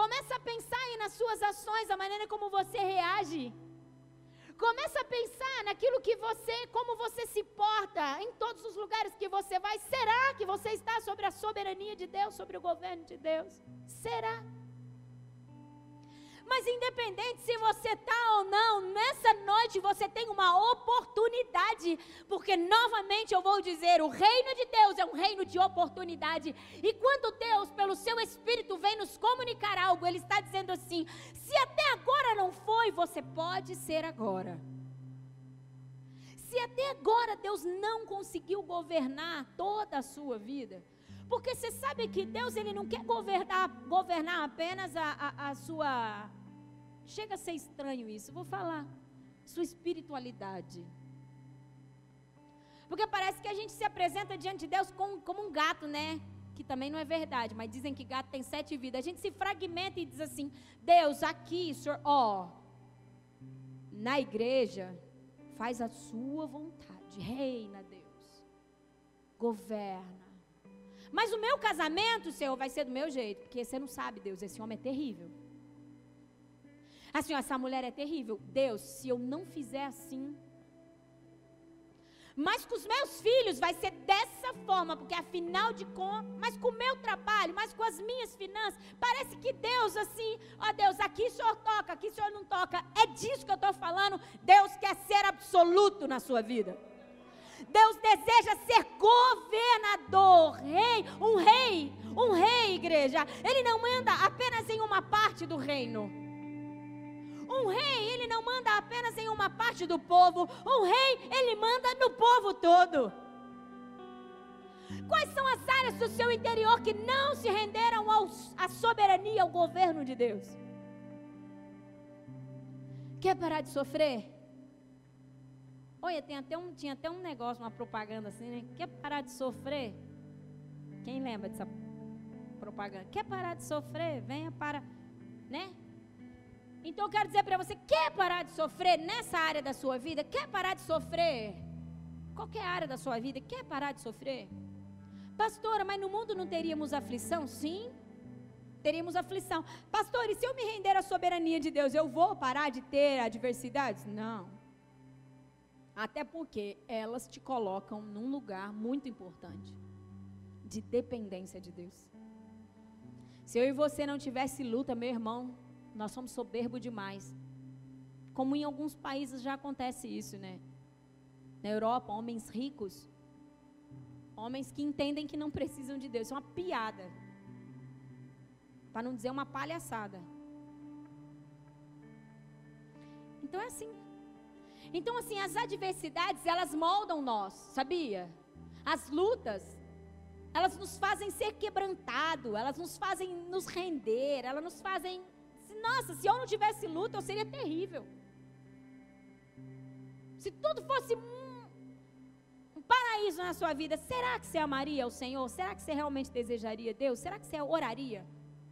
Começa a pensar aí nas suas ações, a maneira como você reage. Começa a pensar naquilo que você, como você se porta em todos os lugares que você vai. Será que você está sobre a soberania de Deus, sobre o governo de Deus? Será? Mas independente se você está ou não noite você tem uma oportunidade, porque novamente eu vou dizer: o reino de Deus é um reino de oportunidade. E quando Deus, pelo seu Espírito, vem nos comunicar algo, Ele está dizendo assim: se até agora não foi, você pode ser agora. Se até agora Deus não conseguiu governar toda a sua vida, porque você sabe que Deus ele não quer governar, governar apenas a, a, a sua. Chega a ser estranho isso, vou falar. Sua espiritualidade. Porque parece que a gente se apresenta diante de Deus como, como um gato, né? Que também não é verdade, mas dizem que gato tem sete vidas. A gente se fragmenta e diz assim: Deus, aqui, Senhor, ó, na igreja, faz a sua vontade, reina, Deus, governa. Mas o meu casamento, Senhor, vai ser do meu jeito, porque você não sabe, Deus, esse homem é terrível. Assim, essa mulher é terrível. Deus, se eu não fizer assim, mas com os meus filhos vai ser dessa forma, porque afinal de contas, mas com o meu trabalho, mas com as minhas finanças, parece que Deus assim, ó Deus, aqui o Senhor toca, aqui o Senhor não toca. É disso que eu estou falando. Deus quer ser absoluto na sua vida. Deus deseja ser governador, rei, um rei, um rei, igreja. Ele não manda apenas em uma parte do reino. Um rei, ele não manda apenas em uma parte do povo. Um rei, ele manda no povo todo. Quais são as áreas do seu interior que não se renderam à soberania, ao governo de Deus? Quer parar de sofrer? Olha, tem até um, tinha até um negócio, uma propaganda assim, né? Quer parar de sofrer? Quem lembra dessa propaganda? Quer parar de sofrer? Venha para, né? Então eu quero dizer para você, quer parar de sofrer nessa área da sua vida? Quer parar de sofrer? Qualquer área da sua vida, quer parar de sofrer? Pastora, mas no mundo não teríamos aflição? Sim, teríamos aflição. Pastor, e se eu me render à soberania de Deus, eu vou parar de ter adversidades? Não. Até porque elas te colocam num lugar muito importante de dependência de Deus. Se eu e você não tivesse luta, meu irmão, nós somos soberbos demais. Como em alguns países já acontece isso, né? Na Europa, homens ricos, homens que entendem que não precisam de Deus. Isso é uma piada. Para não dizer uma palhaçada. Então é assim. Então, assim, as adversidades, elas moldam nós, sabia? As lutas, elas nos fazem ser quebrantado, elas nos fazem nos render, elas nos fazem nossa, se eu não tivesse luta, eu seria terrível. Se tudo fosse um, paraíso na sua vida, será que você amaria o Senhor? Será que você realmente desejaria Deus? Será que você oraria?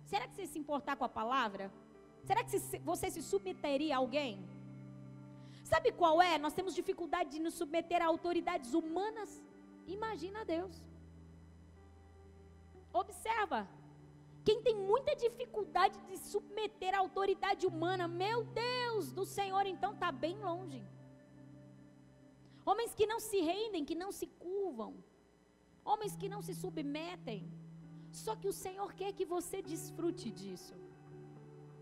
Será que você se importar com a palavra? Será que você se submeteria a alguém? Sabe qual é? Nós temos dificuldade de nos submeter a autoridades humanas. Imagina Deus. Observa. Quem tem muita dificuldade de submeter a autoridade humana, meu Deus do Senhor, então está bem longe. Homens que não se rendem, que não se curvam. Homens que não se submetem. Só que o Senhor quer que você desfrute disso.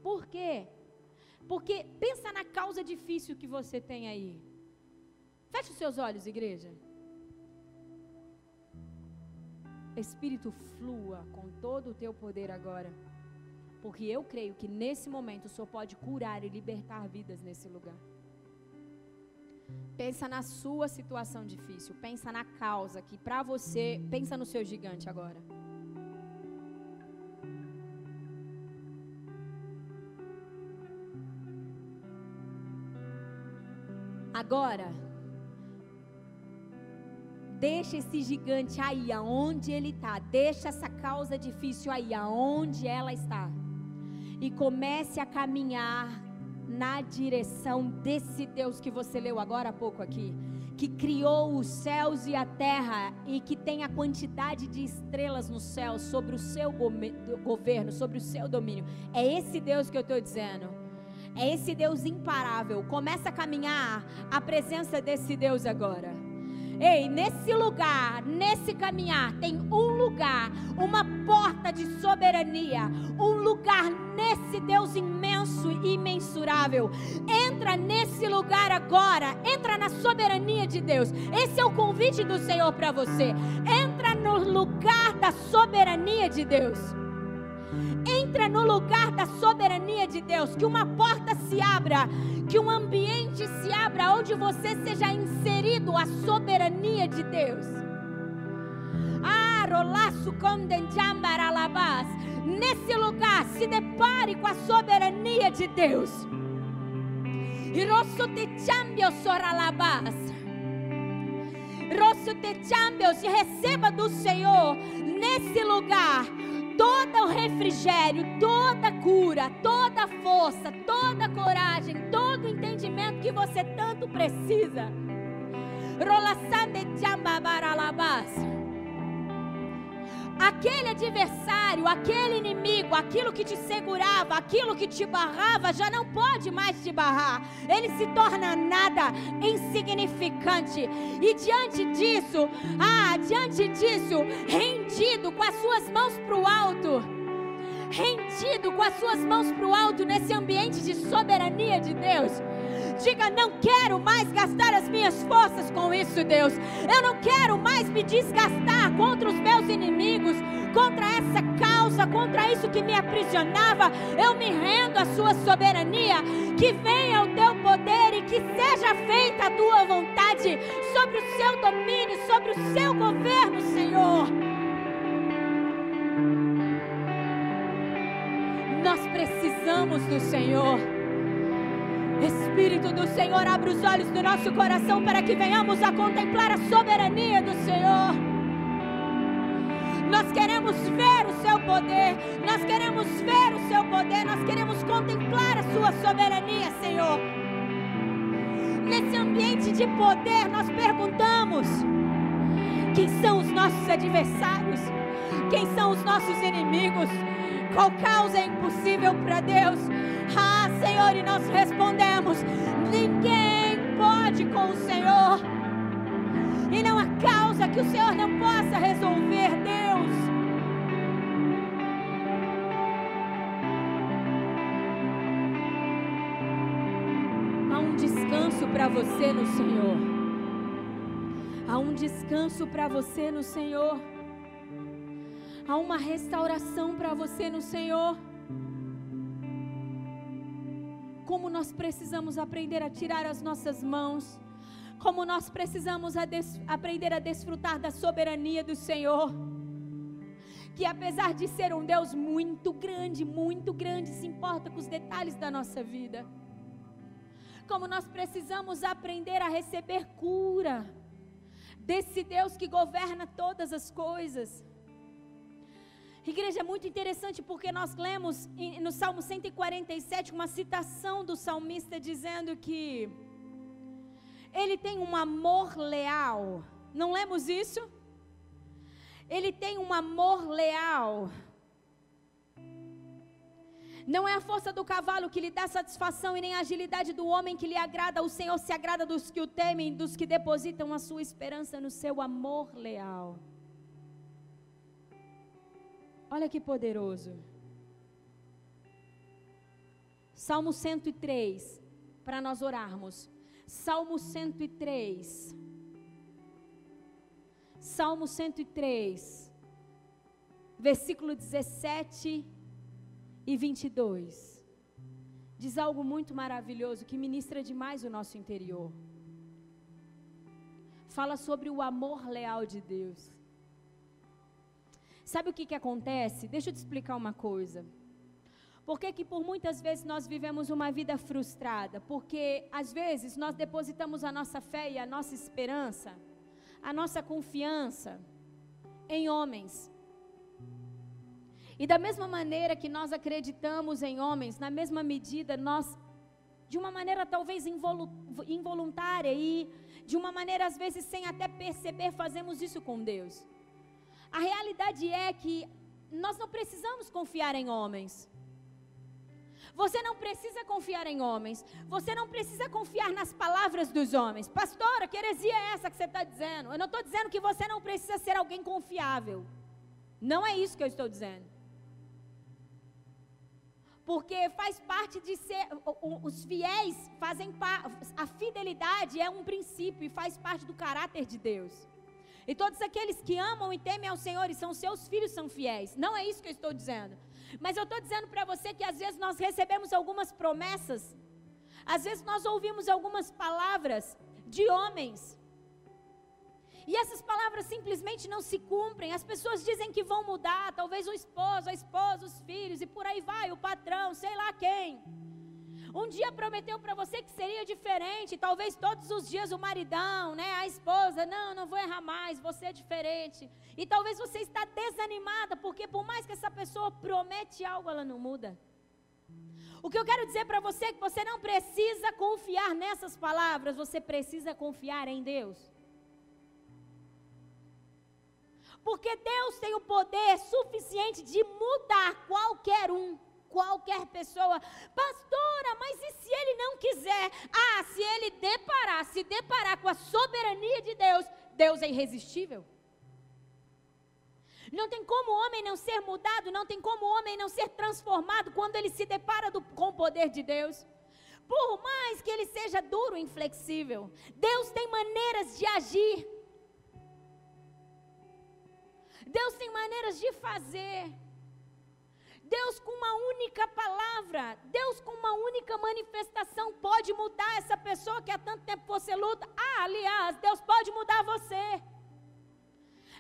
Por quê? Porque pensa na causa difícil que você tem aí. Feche os seus olhos, igreja. Espírito, flua com todo o teu poder agora. Porque eu creio que nesse momento o Senhor pode curar e libertar vidas nesse lugar. Pensa na sua situação difícil, pensa na causa que para você, pensa no seu gigante agora. Agora, Deixa esse gigante aí, aonde ele está. Deixa essa causa difícil aí, aonde ela está. E comece a caminhar na direção desse Deus que você leu agora há pouco aqui. Que criou os céus e a terra e que tem a quantidade de estrelas no céu sobre o seu governo, sobre o seu domínio. É esse Deus que eu estou dizendo. É esse Deus imparável. Começa a caminhar a presença desse Deus agora. Ei, nesse lugar, nesse caminhar, tem um lugar, uma porta de soberania, um lugar nesse Deus imenso e imensurável. Entra nesse lugar agora, entra na soberania de Deus. Esse é o convite do Senhor para você. Entra no lugar da soberania de Deus. Entra no lugar da soberania de Deus, que uma porta se abra, que um ambiente se abra onde você seja inserido à soberania de Deus. Ah. Nesse lugar, se depare com a soberania de Deus. E receba do Senhor nesse lugar todo o refrigério, toda cura, toda força, toda coragem, todo entendimento que você tanto precisa. Aquele adversário, aquele inimigo, aquilo que te segurava, aquilo que te barrava, já não pode mais te barrar. Ele se torna nada, insignificante. E diante disso, ah, diante disso, rendido com as suas mãos para o alto rendido com as suas mãos para o alto nesse ambiente de soberania de Deus. Diga: não quero mais gastar as minhas forças com isso, Deus. Eu não quero mais me desgastar contra os meus inimigos, contra essa causa, contra isso que me aprisionava. Eu me rendo à Sua soberania. Que venha o Teu poder e que seja feita a Tua vontade sobre o Seu domínio, sobre o Seu governo, Senhor. Nós precisamos do Senhor. Espírito do Senhor, abre os olhos do nosso coração para que venhamos a contemplar a soberania do Senhor. Nós queremos ver o seu poder, nós queremos ver o seu poder, nós queremos contemplar a sua soberania, Senhor. Nesse ambiente de poder, nós perguntamos: quem são os nossos adversários? Quem são os nossos inimigos? Qual causa é impossível para Deus? Ah, Senhor, e nós respondemos: ninguém pode com o Senhor. E não há causa que o Senhor não possa resolver, Deus. Há um descanso para você no Senhor. Há um descanso para você no Senhor. Há uma restauração para você no Senhor. Como nós precisamos aprender a tirar as nossas mãos. Como nós precisamos a aprender a desfrutar da soberania do Senhor. Que apesar de ser um Deus muito grande, muito grande, se importa com os detalhes da nossa vida. Como nós precisamos aprender a receber cura desse Deus que governa todas as coisas. Igreja, é muito interessante porque nós lemos no Salmo 147 uma citação do salmista dizendo que ele tem um amor leal. Não lemos isso? Ele tem um amor leal. Não é a força do cavalo que lhe dá satisfação e nem a agilidade do homem que lhe agrada. O Senhor se agrada dos que o temem, dos que depositam a sua esperança no seu amor leal. Olha que poderoso. Salmo 103, para nós orarmos. Salmo 103. Salmo 103, versículo 17 e 22. Diz algo muito maravilhoso que ministra demais o nosso interior. Fala sobre o amor leal de Deus. Sabe o que, que acontece? Deixa eu te explicar uma coisa. Por que, que por muitas vezes nós vivemos uma vida frustrada? Porque às vezes nós depositamos a nossa fé e a nossa esperança, a nossa confiança em homens. E da mesma maneira que nós acreditamos em homens, na mesma medida nós, de uma maneira talvez involuntária e de uma maneira às vezes sem até perceber, fazemos isso com Deus. A realidade é que nós não precisamos confiar em homens. Você não precisa confiar em homens. Você não precisa confiar nas palavras dos homens. Pastora, que heresia é essa que você está dizendo? Eu não estou dizendo que você não precisa ser alguém confiável. Não é isso que eu estou dizendo. Porque faz parte de ser. Os fiéis fazem parte. A fidelidade é um princípio e faz parte do caráter de Deus. E todos aqueles que amam e temem ao Senhor e são seus filhos são fiéis. Não é isso que eu estou dizendo. Mas eu estou dizendo para você que às vezes nós recebemos algumas promessas, às vezes nós ouvimos algumas palavras de homens. E essas palavras simplesmente não se cumprem. As pessoas dizem que vão mudar, talvez o esposo, a esposa, os filhos e por aí vai, o patrão, sei lá quem. Um dia prometeu para você que seria diferente, talvez todos os dias o maridão, né, a esposa, não, não vou errar mais, você é diferente. E talvez você está desanimada, porque por mais que essa pessoa promete algo, ela não muda. O que eu quero dizer para você é que você não precisa confiar nessas palavras, você precisa confiar em Deus. Porque Deus tem o poder suficiente de mudar qualquer um qualquer pessoa. Pastora, mas e se ele não quiser? Ah, se ele deparar, se deparar com a soberania de Deus, Deus é irresistível. Não tem como o homem não ser mudado, não tem como o homem não ser transformado quando ele se depara do, com o poder de Deus. Por mais que ele seja duro e inflexível, Deus tem maneiras de agir. Deus tem maneiras de fazer. Deus, com uma única palavra, Deus, com uma única manifestação, pode mudar essa pessoa que há tanto tempo você luta. Ah, aliás, Deus pode mudar você.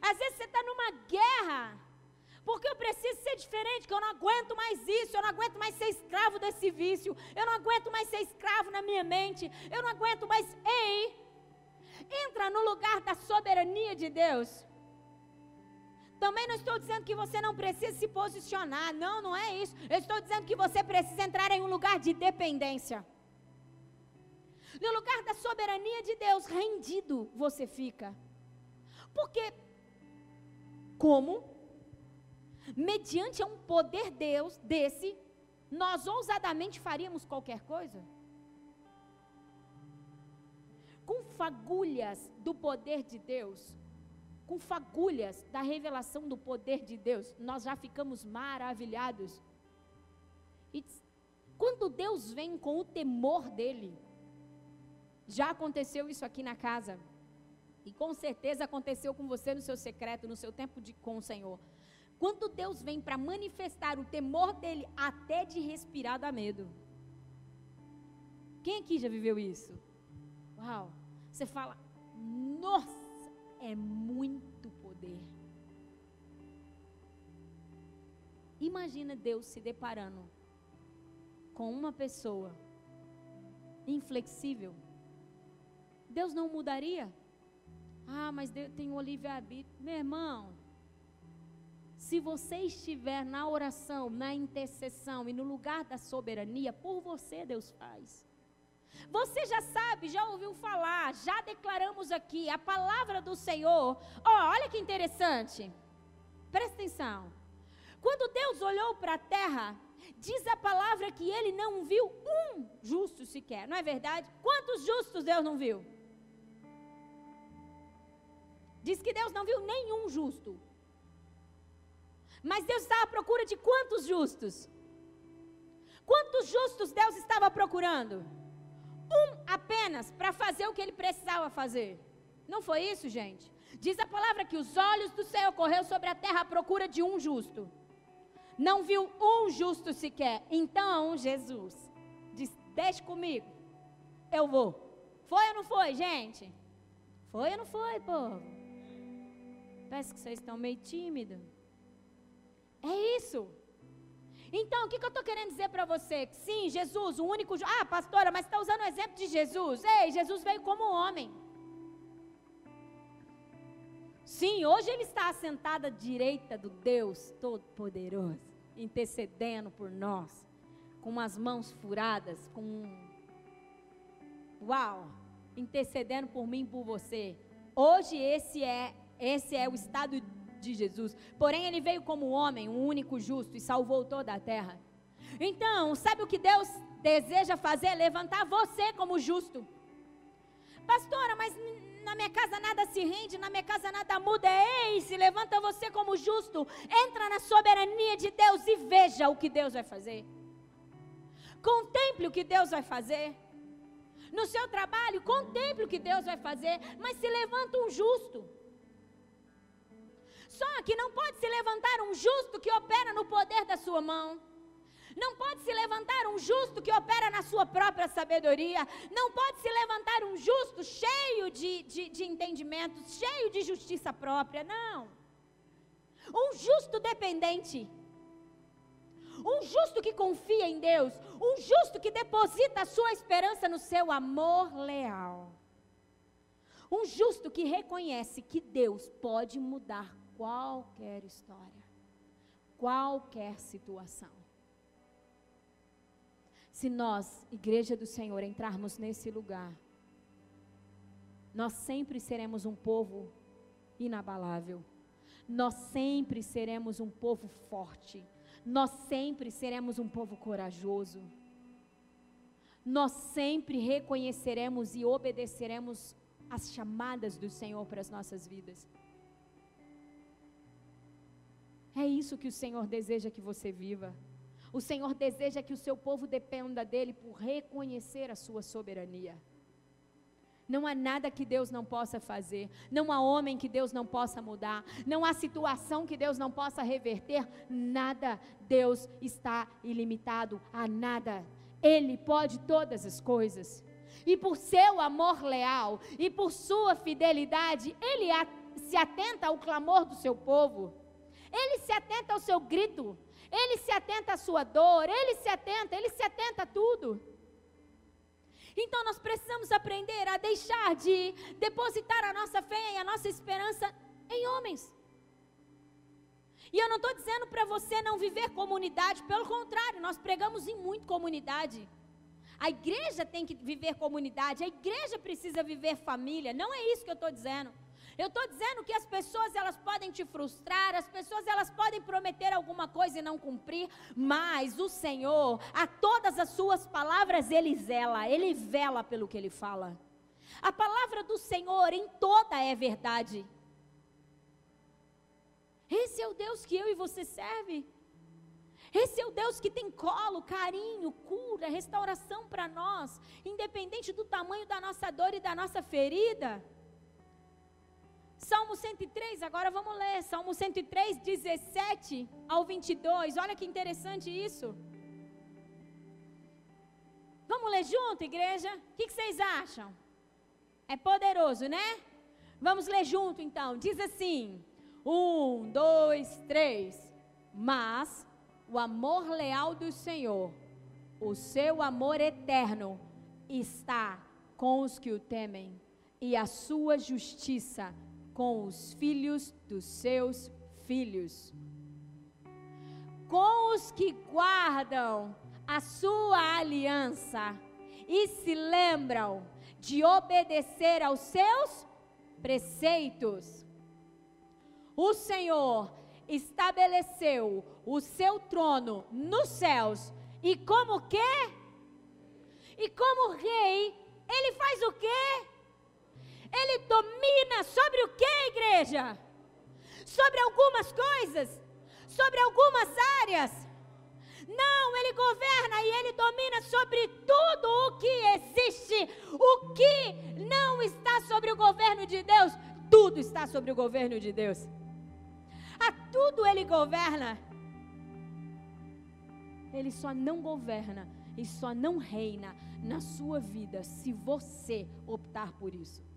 Às vezes você está numa guerra, porque eu preciso ser diferente, que eu não aguento mais isso, eu não aguento mais ser escravo desse vício, eu não aguento mais ser escravo na minha mente, eu não aguento mais. Ei, entra no lugar da soberania de Deus. Também não estou dizendo que você não precisa se posicionar. Não, não é isso. Eu estou dizendo que você precisa entrar em um lugar de dependência. No lugar da soberania de Deus, rendido você fica. Porque, como? Mediante um poder Deus desse, nós ousadamente faríamos qualquer coisa? Com fagulhas do poder de Deus, com fagulhas da revelação do poder de Deus, nós já ficamos maravilhados. E quando Deus vem com o temor dele, já aconteceu isso aqui na casa. E com certeza aconteceu com você no seu secreto, no seu tempo de, com o Senhor. Quando Deus vem para manifestar o temor dele, até de respirar dá medo. Quem aqui já viveu isso? Uau! Você fala, nossa! É muito poder. Imagina Deus se deparando com uma pessoa inflexível. Deus não mudaria? Ah, mas Deus tem o livre-arbítrio. Meu irmão, se você estiver na oração, na intercessão e no lugar da soberania, por você Deus faz. Você já sabe, já ouviu falar, já declaramos aqui a palavra do Senhor. Oh, olha que interessante. Presta atenção. Quando Deus olhou para a terra, diz a palavra que ele não viu um justo sequer, não é verdade? Quantos justos Deus não viu? Diz que Deus não viu nenhum justo. Mas Deus estava à procura de quantos justos? Quantos justos Deus estava procurando? Um apenas para fazer o que ele precisava fazer. Não foi isso, gente? Diz a palavra que os olhos do Senhor correu sobre a terra à procura de um justo. Não viu um justo sequer. Então, Jesus disse: Deixe comigo, eu vou. Foi ou não foi, gente? Foi ou não foi, povo? Parece que vocês estão meio tímidos. É isso. Então, o que, que eu estou querendo dizer para você? Que sim, Jesus, o único. Ah, pastora, mas está usando o exemplo de Jesus. Ei, Jesus veio como homem. Sim, hoje ele está assentado à direita do Deus Todo-Poderoso, intercedendo por nós, com as mãos furadas, com. Uau! Intercedendo por mim e por você. Hoje esse é, esse é o estado de Jesus. Porém, ele veio como homem, um único justo, e salvou toda a terra. Então, sabe o que Deus deseja fazer? Levantar você como justo. Pastora, mas na minha casa nada se rende, na minha casa nada muda. Ei, se levanta você como justo, entra na soberania de Deus e veja o que Deus vai fazer. Contemple o que Deus vai fazer. No seu trabalho, contemple o que Deus vai fazer, mas se levanta um justo. Só que não pode se levantar um justo que opera no poder da sua mão. Não pode se levantar um justo que opera na sua própria sabedoria. Não pode se levantar um justo cheio de, de, de entendimento, cheio de justiça própria. Não. Um justo dependente. Um justo que confia em Deus. Um justo que deposita a sua esperança no seu amor leal. Um justo que reconhece que Deus pode mudar qualquer história, qualquer situação. Se nós, Igreja do Senhor, entrarmos nesse lugar, nós sempre seremos um povo inabalável. Nós sempre seremos um povo forte. Nós sempre seremos um povo corajoso. Nós sempre reconheceremos e obedeceremos as chamadas do Senhor para as nossas vidas. É isso que o Senhor deseja que você viva. O Senhor deseja que o seu povo dependa dele por reconhecer a sua soberania. Não há nada que Deus não possa fazer, não há homem que Deus não possa mudar, não há situação que Deus não possa reverter, nada. Deus está ilimitado a nada. Ele pode todas as coisas. E por seu amor leal e por sua fidelidade, ele se atenta ao clamor do seu povo. Ele se atenta ao seu grito. Ele se atenta à sua dor, ele se atenta, ele se atenta a tudo. Então nós precisamos aprender a deixar de depositar a nossa fé e a nossa esperança em homens. E eu não estou dizendo para você não viver comunidade, pelo contrário, nós pregamos em muito comunidade. A igreja tem que viver comunidade, a igreja precisa viver família, não é isso que eu estou dizendo. Eu estou dizendo que as pessoas elas podem te frustrar, as pessoas elas podem prometer alguma coisa e não cumprir, mas o Senhor, a todas as suas palavras ele zela, ele vela pelo que ele fala. A palavra do Senhor em toda é verdade. Esse é o Deus que eu e você serve. Esse é o Deus que tem colo, carinho, cura, restauração para nós, independente do tamanho da nossa dor e da nossa ferida. Salmo 103, agora vamos ler. Salmo 103, 17 ao 22. Olha que interessante isso. Vamos ler junto, igreja? O que, que vocês acham? É poderoso, né? Vamos ler junto então. Diz assim: um, dois, três. Mas o amor leal do Senhor, o seu amor eterno, está com os que o temem, e a sua justiça com os filhos dos seus filhos. Com os que guardam a sua aliança e se lembram de obedecer aos seus preceitos. O Senhor estabeleceu o seu trono nos céus e como que? E como rei, ele faz o quê? Ele domina sobre o que, igreja? Sobre algumas coisas, sobre algumas áreas. Não, ele governa e ele domina sobre tudo o que existe. O que não está sobre o governo de Deus, tudo está sobre o governo de Deus. A tudo ele governa. Ele só não governa e só não reina na sua vida se você optar por isso.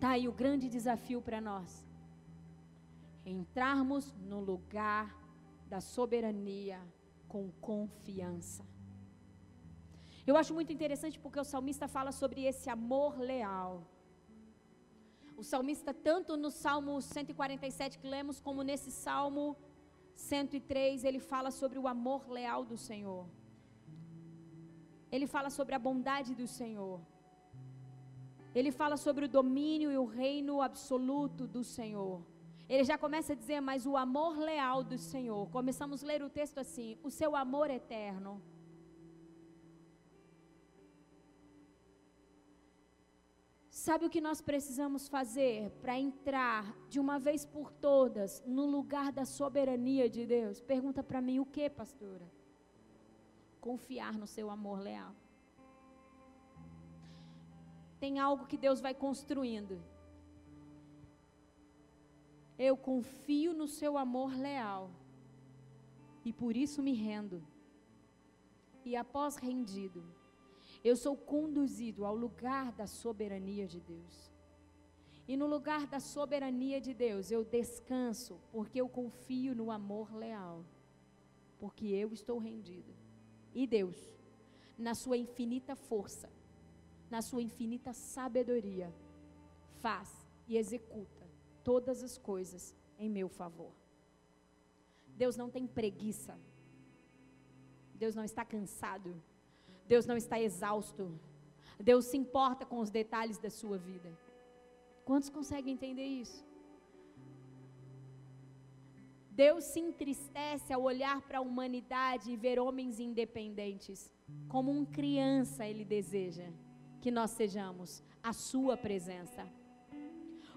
Está aí o grande desafio para nós. Entrarmos no lugar da soberania com confiança. Eu acho muito interessante porque o salmista fala sobre esse amor leal. O salmista, tanto no Salmo 147 que lemos, como nesse Salmo 103, ele fala sobre o amor leal do Senhor. Ele fala sobre a bondade do Senhor. Ele fala sobre o domínio e o reino absoluto do Senhor. ele já começa a dizer, mas o amor leal do Senhor. Começamos a ler o texto assim: o seu amor eterno. Sabe o que nós precisamos fazer para entrar de uma vez por todas no lugar da soberania de Deus? Pergunta para mim o que, pastora? Confiar no seu amor leal. Tem algo que Deus vai construindo. Eu confio no seu amor leal. E por isso me rendo. E após rendido, eu sou conduzido ao lugar da soberania de Deus. E no lugar da soberania de Deus, eu descanso, porque eu confio no amor leal. Porque eu estou rendido. E Deus, na sua infinita força, na sua infinita sabedoria, faz e executa todas as coisas em meu favor. Deus não tem preguiça. Deus não está cansado. Deus não está exausto. Deus se importa com os detalhes da sua vida. Quantos conseguem entender isso? Deus se entristece ao olhar para a humanidade e ver homens independentes. Como um criança, Ele deseja que nós sejamos a Sua presença.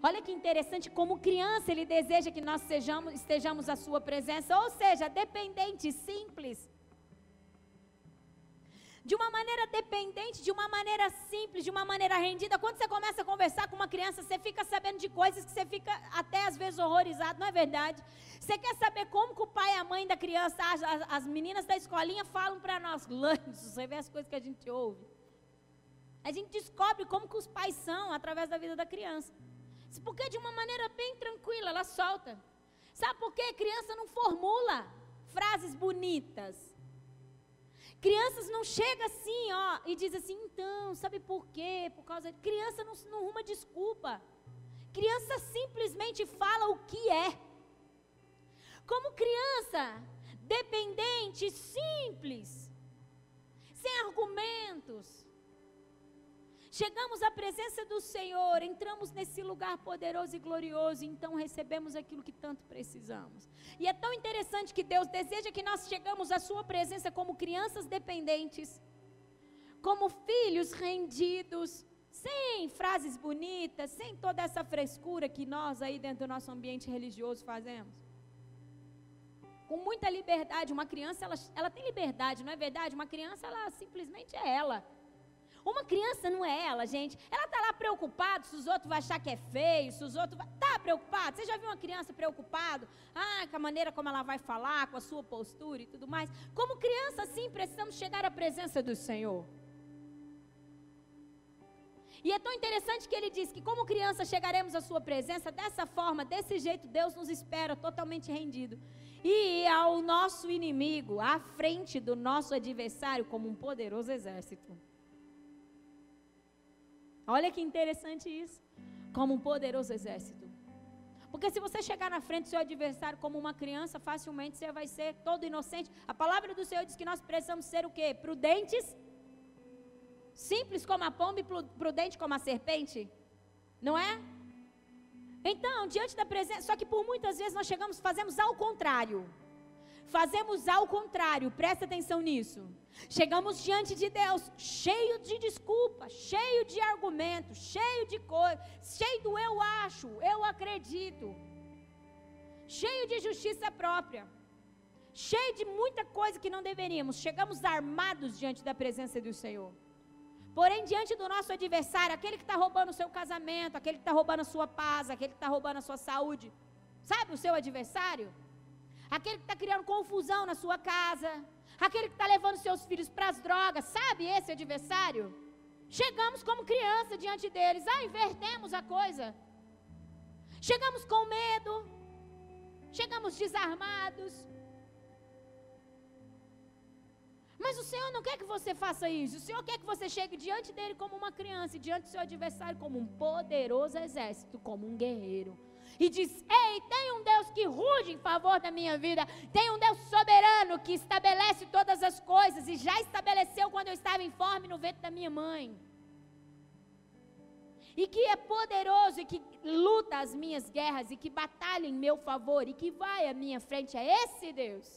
Olha que interessante, como criança, ele deseja que nós sejamos, estejamos à sua presença, ou seja, dependente, simples. De uma maneira dependente, de uma maneira simples, de uma maneira rendida. Quando você começa a conversar com uma criança, você fica sabendo de coisas que você fica até às vezes horrorizado, não é verdade? Você quer saber como que o pai e a mãe da criança, as, as meninas da escolinha falam para nós, lanços, você vê as coisas que a gente ouve. A gente descobre como que os pais são através da vida da criança. Porque de uma maneira bem tranquila ela solta. Sabe por quê? Criança não formula frases bonitas. Crianças não chega assim, ó, e diz assim, então, sabe por quê? Por causa de... Criança não, não arruma desculpa. Criança simplesmente fala o que é. Como criança, dependente, simples, sem argumentos. Chegamos à presença do Senhor, entramos nesse lugar poderoso e glorioso, então recebemos aquilo que tanto precisamos. E é tão interessante que Deus deseja que nós chegamos à sua presença como crianças dependentes, como filhos rendidos, sem frases bonitas, sem toda essa frescura que nós aí dentro do nosso ambiente religioso fazemos. Com muita liberdade, uma criança, ela, ela tem liberdade, não é verdade? Uma criança, ela simplesmente é ela. Uma criança não é ela, gente. Ela está lá preocupada se os outros vão achar que é feio, se os outros. Está preocupado? Você já viu uma criança preocupada? Ah, com a maneira como ela vai falar, com a sua postura e tudo mais. Como criança, sim, precisamos chegar à presença do Senhor. E é tão interessante que ele diz que, como criança, chegaremos à Sua presença dessa forma, desse jeito, Deus nos espera totalmente rendido. E ao nosso inimigo, à frente do nosso adversário, como um poderoso exército. Olha que interessante isso. Como um poderoso exército. Porque se você chegar na frente do seu adversário como uma criança, facilmente você vai ser todo inocente. A palavra do Senhor diz que nós precisamos ser o quê? Prudentes. Simples como a pomba e prudente como a serpente. Não é? Então, diante da presença, só que por muitas vezes nós chegamos, fazemos ao contrário. Fazemos ao contrário, presta atenção nisso. Chegamos diante de Deus cheio de desculpa, cheio de argumentos, cheio de coisa, cheio do eu acho, eu acredito, cheio de justiça própria, cheio de muita coisa que não deveríamos. Chegamos armados diante da presença do Senhor. Porém, diante do nosso adversário, aquele que está roubando o seu casamento, aquele que está roubando a sua paz, aquele que está roubando a sua saúde, sabe o seu adversário? Aquele que está criando confusão na sua casa, aquele que está levando seus filhos para as drogas, sabe esse adversário? Chegamos como criança diante deles, ah, invertemos a coisa. Chegamos com medo, chegamos desarmados. Mas o Senhor não quer que você faça isso. O Senhor quer que você chegue diante dele como uma criança e diante do seu adversário como um poderoso exército, como um guerreiro e diz: Ei, tem um Deus que ruge em favor da minha vida, tem um Deus soberano que estabelece todas as coisas e já estabeleceu quando eu estava informe no ventre da minha mãe. e que é poderoso e que luta as minhas guerras e que batalha em meu favor e que vai à minha frente, é esse Deus.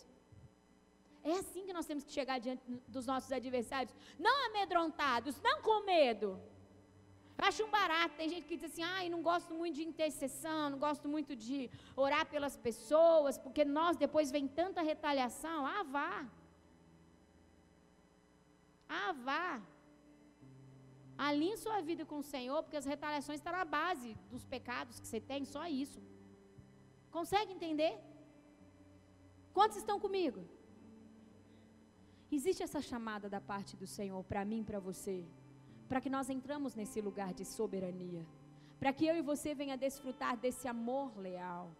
É assim que nós temos que chegar diante dos nossos adversários, não amedrontados, não com medo. Eu acho um barato, tem gente que diz assim, ah, não gosto muito de intercessão, não gosto muito de orar pelas pessoas, porque nós depois vem tanta retaliação. Ah, vá. Ah, vá. Alinhe sua vida com o Senhor, porque as retaliações estão na base dos pecados que você tem, só isso. Consegue entender? Quantos estão comigo? Existe essa chamada da parte do Senhor para mim, para você, para que nós entramos nesse lugar de soberania, para que eu e você venha desfrutar desse amor leal.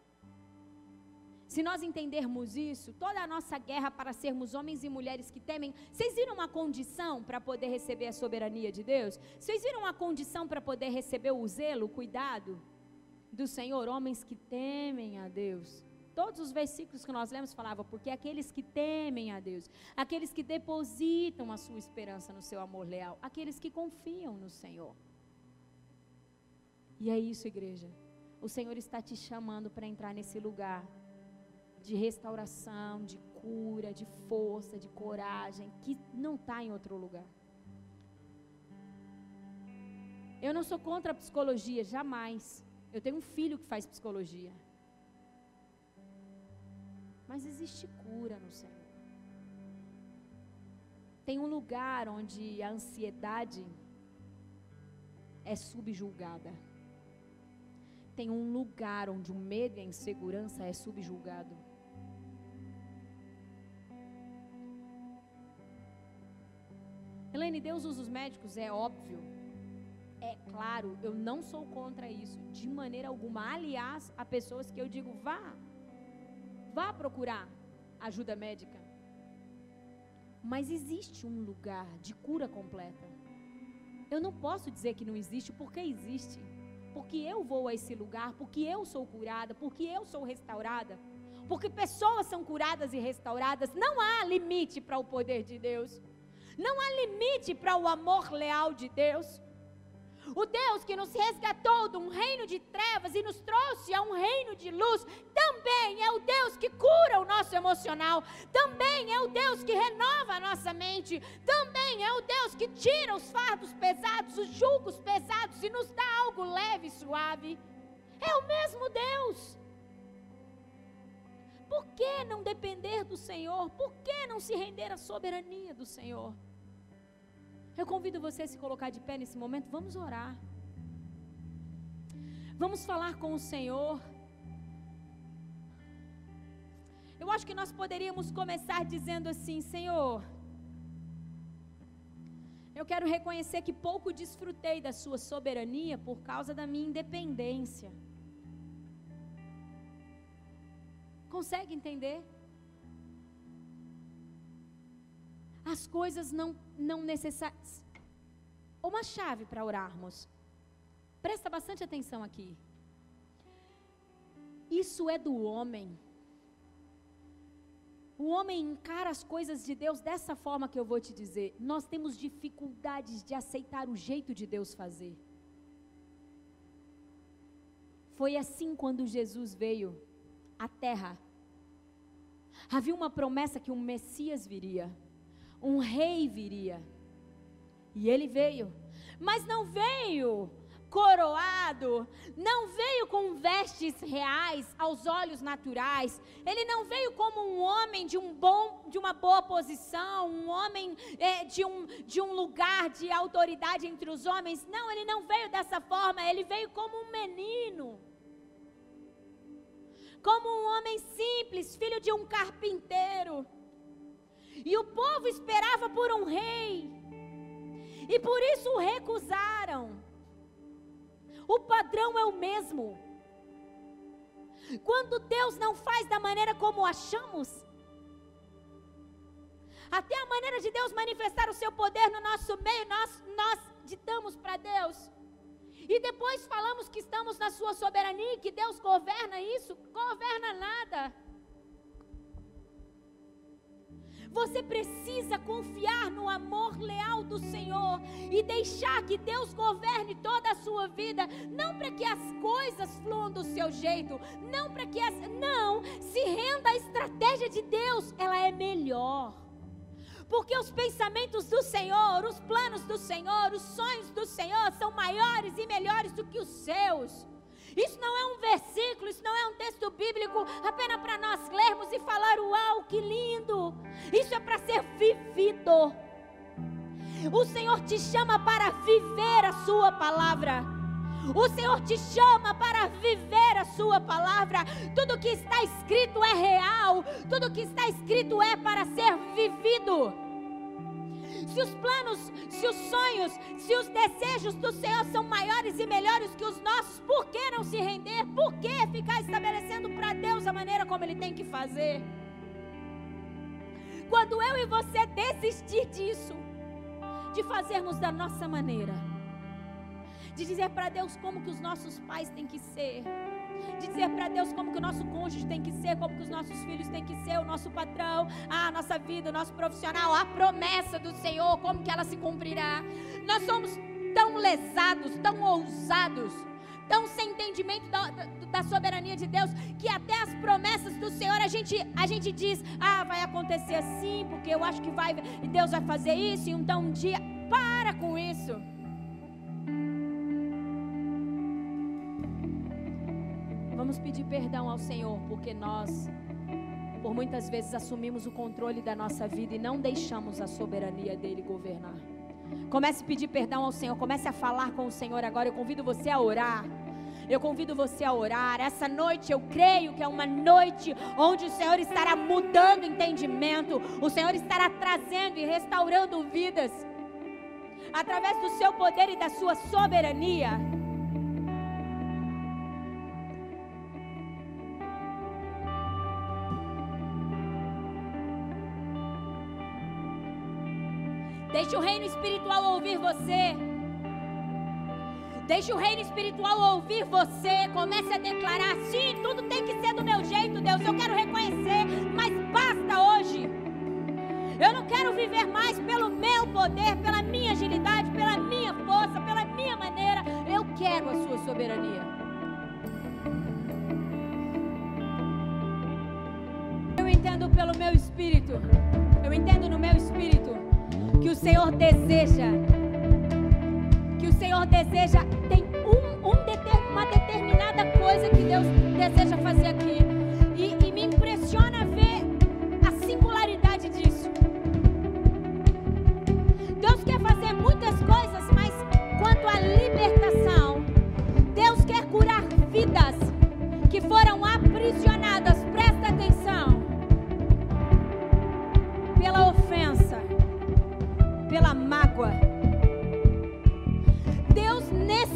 Se nós entendermos isso, toda a nossa guerra para sermos homens e mulheres que temem, vocês viram uma condição para poder receber a soberania de Deus? Vocês viram uma condição para poder receber o zelo, o cuidado do Senhor? Homens que temem a Deus. Todos os versículos que nós lemos falavam, porque aqueles que temem a Deus, aqueles que depositam a sua esperança no seu amor leal, aqueles que confiam no Senhor. E é isso, igreja. O Senhor está te chamando para entrar nesse lugar de restauração, de cura, de força, de coragem, que não está em outro lugar. Eu não sou contra a psicologia, jamais. Eu tenho um filho que faz psicologia. Mas existe cura no Senhor. Tem um lugar onde a ansiedade é subjulgada. Tem um lugar onde o medo e a insegurança é subjulgado. Helene, Deus usa os médicos, é óbvio. É claro, eu não sou contra isso, de maneira alguma. Aliás, há pessoas que eu digo, vá, vá procurar ajuda médica. Mas existe um lugar de cura completa. Eu não posso dizer que não existe, porque existe. Porque eu vou a esse lugar, porque eu sou curada, porque eu sou restaurada. Porque pessoas são curadas e restauradas. Não há limite para o poder de Deus. Não há limite para o amor leal de Deus. O Deus que nos resgatou de um reino de trevas e nos trouxe a um reino de luz, também é o Deus que cura o nosso emocional, também é o Deus que renova a nossa mente, também é o Deus que tira os fardos pesados, os julgos pesados e nos dá algo leve e suave. É o mesmo Deus. Por que não depender do Senhor? Por que não se render à soberania do Senhor? Eu convido você a se colocar de pé nesse momento. Vamos orar. Vamos falar com o Senhor. Eu acho que nós poderíamos começar dizendo assim: Senhor, eu quero reconhecer que pouco desfrutei da Sua soberania por causa da minha independência. Consegue entender? As coisas não, não necessárias. Uma chave para orarmos. Presta bastante atenção aqui. Isso é do homem. O homem encara as coisas de Deus dessa forma que eu vou te dizer. Nós temos dificuldades de aceitar o jeito de Deus fazer. Foi assim quando Jesus veio à terra. Havia uma promessa que um Messias viria um rei viria. E ele veio, mas não veio coroado, não veio com vestes reais aos olhos naturais. Ele não veio como um homem de um bom, de uma boa posição, um homem é, de, um, de um lugar de autoridade entre os homens. Não, ele não veio dessa forma. Ele veio como um menino, como um homem simples, filho de um carpinteiro. E o povo esperava por um rei. E por isso o recusaram. O padrão é o mesmo. Quando Deus não faz da maneira como achamos, até a maneira de Deus manifestar o seu poder no nosso meio, nós, nós ditamos para Deus. E depois falamos que estamos na sua soberania, que Deus governa isso, governa nada. Você precisa confiar no amor leal do Senhor. E deixar que Deus governe toda a sua vida, não para que as coisas fluam do seu jeito, não para que as não, se renda à estratégia de Deus, ela é melhor. Porque os pensamentos do Senhor, os planos do Senhor, os sonhos do Senhor são maiores e melhores do que os seus. Isso não é um versículo, isso não é um texto bíblico apenas para nós lermos e falar: Uau, que lindo! Isso é para ser vivido. O Senhor te chama para viver a Sua palavra. O Senhor te chama para viver a Sua palavra. Tudo que está escrito é real. Tudo que está escrito é para ser vivido se os planos, se os sonhos, se os desejos do Senhor são maiores e melhores que os nossos, por que não se render? Por que ficar estabelecendo para Deus a maneira como Ele tem que fazer? Quando eu e você desistir disso, de fazermos da nossa maneira, de dizer para Deus como que os nossos pais têm que ser, de dizer para Deus como que o nosso cônjuge tem que ser, como que os nossos filhos têm que ser, o nosso patrão, a nossa vida, o nosso profissional, a promessa do Senhor, como que ela se cumprirá. Nós somos tão lesados, tão ousados, tão sem entendimento da, da, soberania de Deus, que até as promessas do Senhor a gente, a gente diz: ah, vai acontecer assim, porque eu acho que vai, Deus vai fazer isso, e então um dia. Para com isso. Vamos pedir perdão ao Senhor, porque nós, por muitas vezes, assumimos o controle da nossa vida e não deixamos a soberania dele governar. Comece a pedir perdão ao Senhor, comece a falar com o Senhor agora. Eu convido você a orar. Eu convido você a orar. Essa noite eu creio que é uma noite onde o Senhor estará mudando entendimento, o Senhor estará trazendo e restaurando vidas através do seu poder e da sua soberania. Deixe o reino espiritual ouvir você. Deixe o reino espiritual ouvir você. Comece a declarar: sim, tudo tem que ser do meu jeito, Deus. Eu quero reconhecer, mas basta hoje. Eu não quero viver mais pelo meu poder, pela minha agilidade, pela minha força, pela minha maneira. Eu quero a sua soberania. Eu entendo pelo meu espírito. Eu entendo no meu espírito que o Senhor deseja, que o Senhor deseja, tem um, um uma determinada coisa que Deus deseja fazer aqui.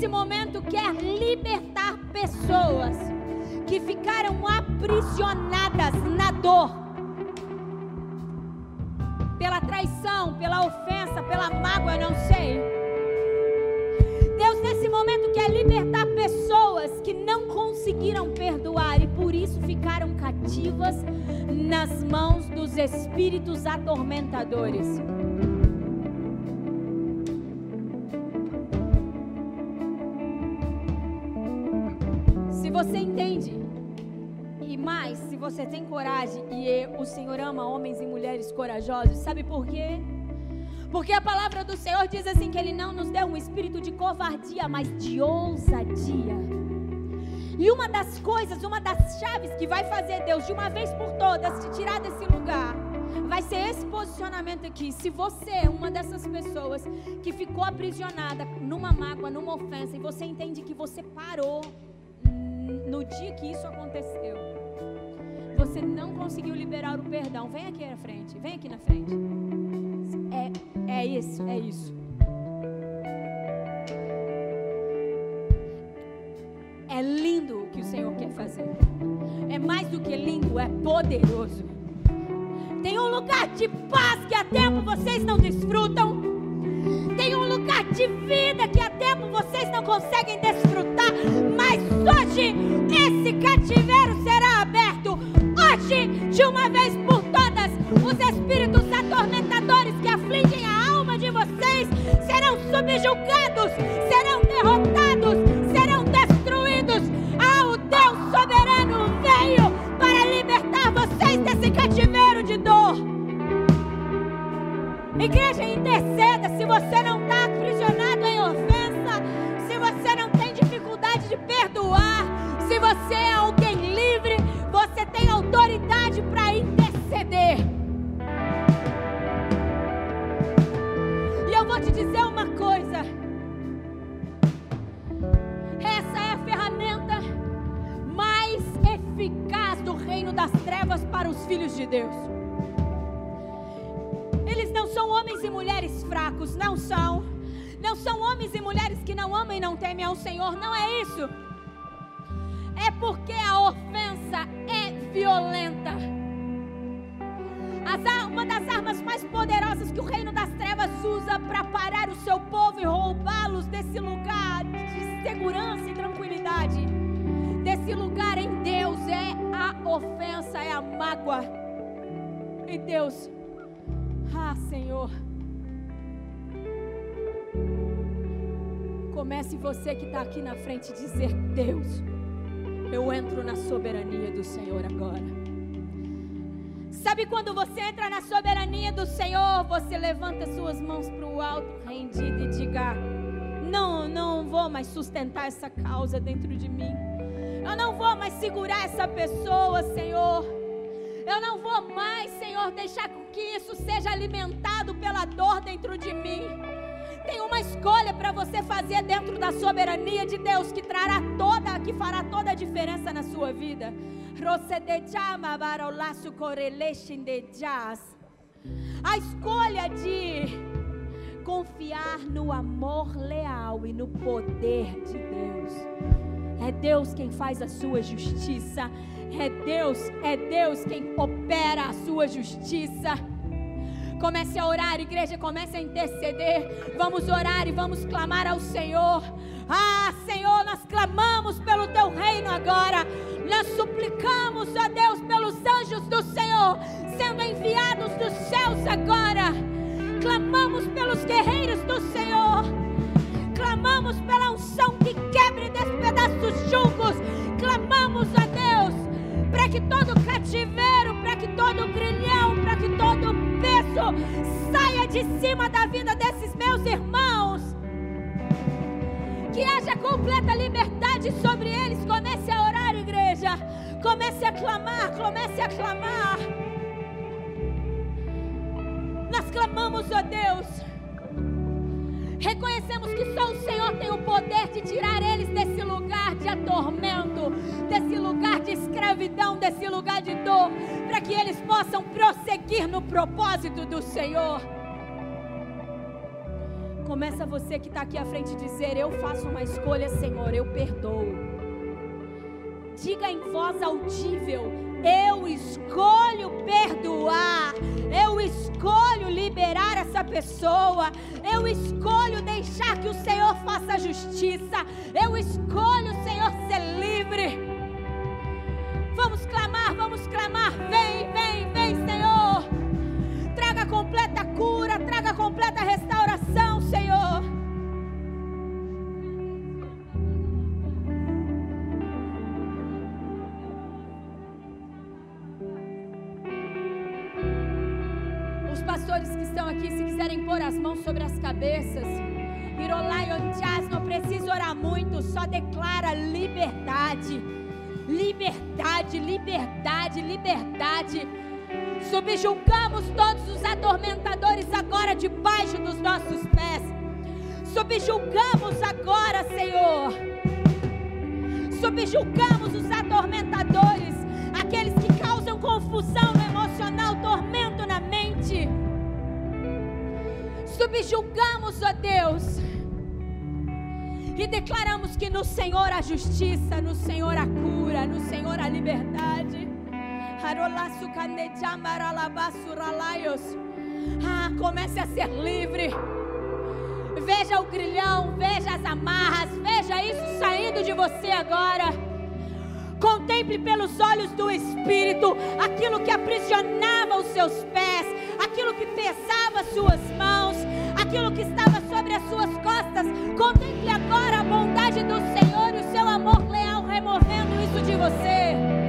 Nesse momento, quer libertar pessoas que ficaram aprisionadas na dor, pela traição, pela ofensa, pela mágoa, não sei. Deus, nesse momento, quer libertar pessoas que não conseguiram perdoar e por isso ficaram cativas nas mãos dos espíritos atormentadores. Você entende, e mais, se você tem coragem e o Senhor ama homens e mulheres corajosos, sabe por quê? Porque a palavra do Senhor diz assim: que Ele não nos deu um espírito de covardia, mas de ousadia. E uma das coisas, uma das chaves que vai fazer Deus de uma vez por todas te tirar desse lugar, vai ser esse posicionamento aqui. Se você é uma dessas pessoas que ficou aprisionada numa mágoa, numa ofensa, e você entende que você parou no dia que isso aconteceu, você não conseguiu liberar o perdão, vem aqui na frente, vem aqui na frente. É, é isso, é isso. É lindo o que o Senhor quer fazer. É mais do que lindo, é poderoso. Tem um lugar de paz que há tempo vocês não desfrutam. Tem um lugar de vida que há tempo vocês não conseguem desfrutar. Hoje esse cativeiro será aberto. Hoje, de uma vez por todas, os espíritos atormentadores que afligem a alma de vocês serão subjugados, aqui na frente dizer: Deus. Eu entro na soberania do Senhor agora. Sabe quando você entra na soberania do Senhor, você levanta suas mãos para o alto, rendido e diga: Não, não vou mais sustentar essa causa dentro de mim. Eu não vou mais segurar essa pessoa, Senhor. Eu não vou mais, Senhor, deixar que isso seja alimentado pela dor dentro de mim. Uma escolha para você fazer dentro da soberania de Deus que trará toda, que fará toda a diferença na sua vida. A escolha de confiar no amor leal e no poder de Deus. É Deus quem faz a sua justiça. É Deus, é Deus quem opera a sua justiça. Comece a orar, igreja, comece a interceder. Vamos orar e vamos clamar ao Senhor. Ah, Senhor, nós clamamos pelo teu reino agora. Nós suplicamos a Deus pelos anjos do Senhor sendo enviados dos céus agora. Clamamos pelos guerreiros do Senhor. Clamamos pela unção que quebre e despedaça os julgos. Clamamos a Deus para que todo cativeiro, para que todo grilhão, para que todo peso saia de cima da vida desses meus irmãos. Que haja completa liberdade sobre eles. Comece a orar, igreja. Comece a clamar, comece a clamar. Nós clamamos a Deus. Reconhecemos que só o Senhor tem o poder de tirar eles desse lugar de atormento, desse lugar de escravidão, desse lugar de dor, para que eles possam prosseguir no propósito do Senhor. Começa você que está aqui à frente dizer: Eu faço uma escolha, Senhor, eu perdoo. Diga em voz audível: Eu escolho perdoar. Eu escolho liberar essa pessoa. Eu escolho deixar que o Senhor faça justiça. Eu escolho, Senhor, ser livre. Vamos clamar, vamos clamar. Vem, vem, vem, Senhor. Traga completa cura, traga completa restauração, aqui, se quiserem pôr as mãos sobre as cabeças. não precisa orar muito, só declara liberdade. Liberdade, liberdade, liberdade. Subjulgamos todos os atormentadores agora debaixo dos nossos pés. Subjulgamos agora, Senhor. Subjulgamos os atormentadores, aqueles que causam confusão no emocional, tormento subjulgamos a Deus e declaramos que no Senhor a justiça, no Senhor a cura, no Senhor a liberdade. Ah, comece a ser livre. Veja o grilhão, veja as amarras, veja isso saindo de você agora. Contemple pelos olhos do Espírito aquilo que aprisionava os seus pés, aquilo que pesava suas mãos, aquilo que estava sobre as suas costas. Contemple agora a bondade do Senhor e o seu amor leal removendo isso de você.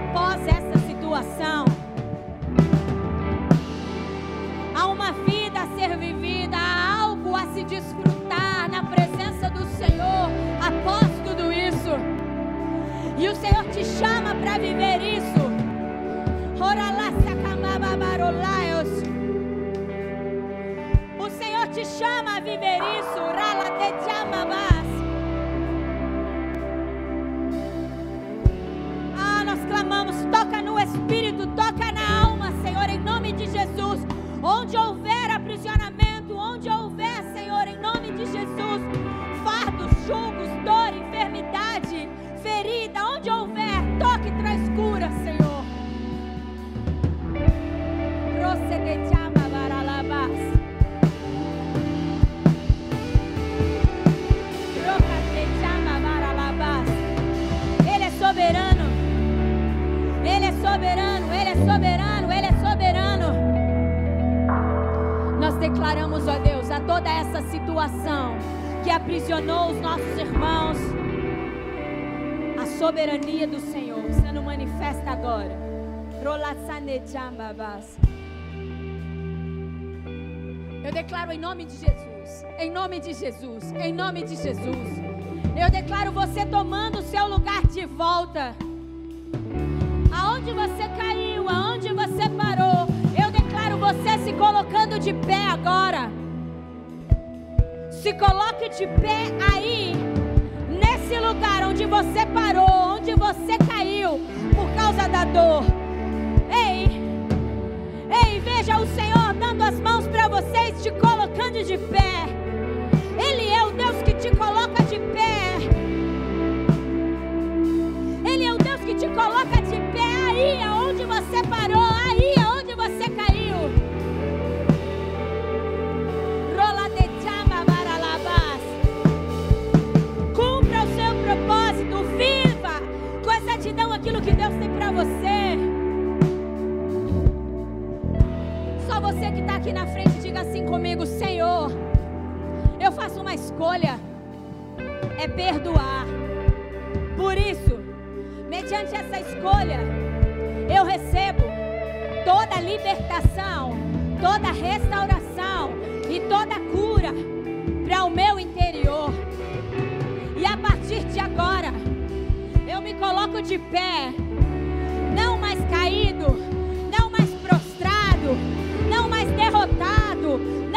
Após essa situação. Há uma vida a ser vivida, há algo a se desfrutar na presença do Senhor após tudo isso. E o Senhor te chama para viver clamamos, toca no Espírito, toca na alma, Senhor, em nome de Jesus. Onde houver soberano, Ele é soberano, Ele é soberano. Nós declaramos, ó Deus, a toda essa situação que aprisionou os nossos irmãos, a soberania do Senhor sendo manifesta agora. Eu declaro em nome de Jesus, em nome de Jesus, em nome de Jesus. Eu declaro você tomando o seu lugar de volta. Aonde você caiu, aonde você parou, eu declaro você se colocando de pé agora. Se coloque de pé aí, nesse lugar onde você parou, onde você caiu por causa da dor. Ei, ei, veja o Senhor dando as mãos para vocês, te colocando de pé. Aqui na frente, diga assim comigo: Senhor, eu faço uma escolha, é perdoar. Por isso, mediante essa escolha, eu recebo toda libertação, toda restauração e toda cura para o meu interior. E a partir de agora, eu me coloco de pé, não mais caído, não mais prostrado, derrotado,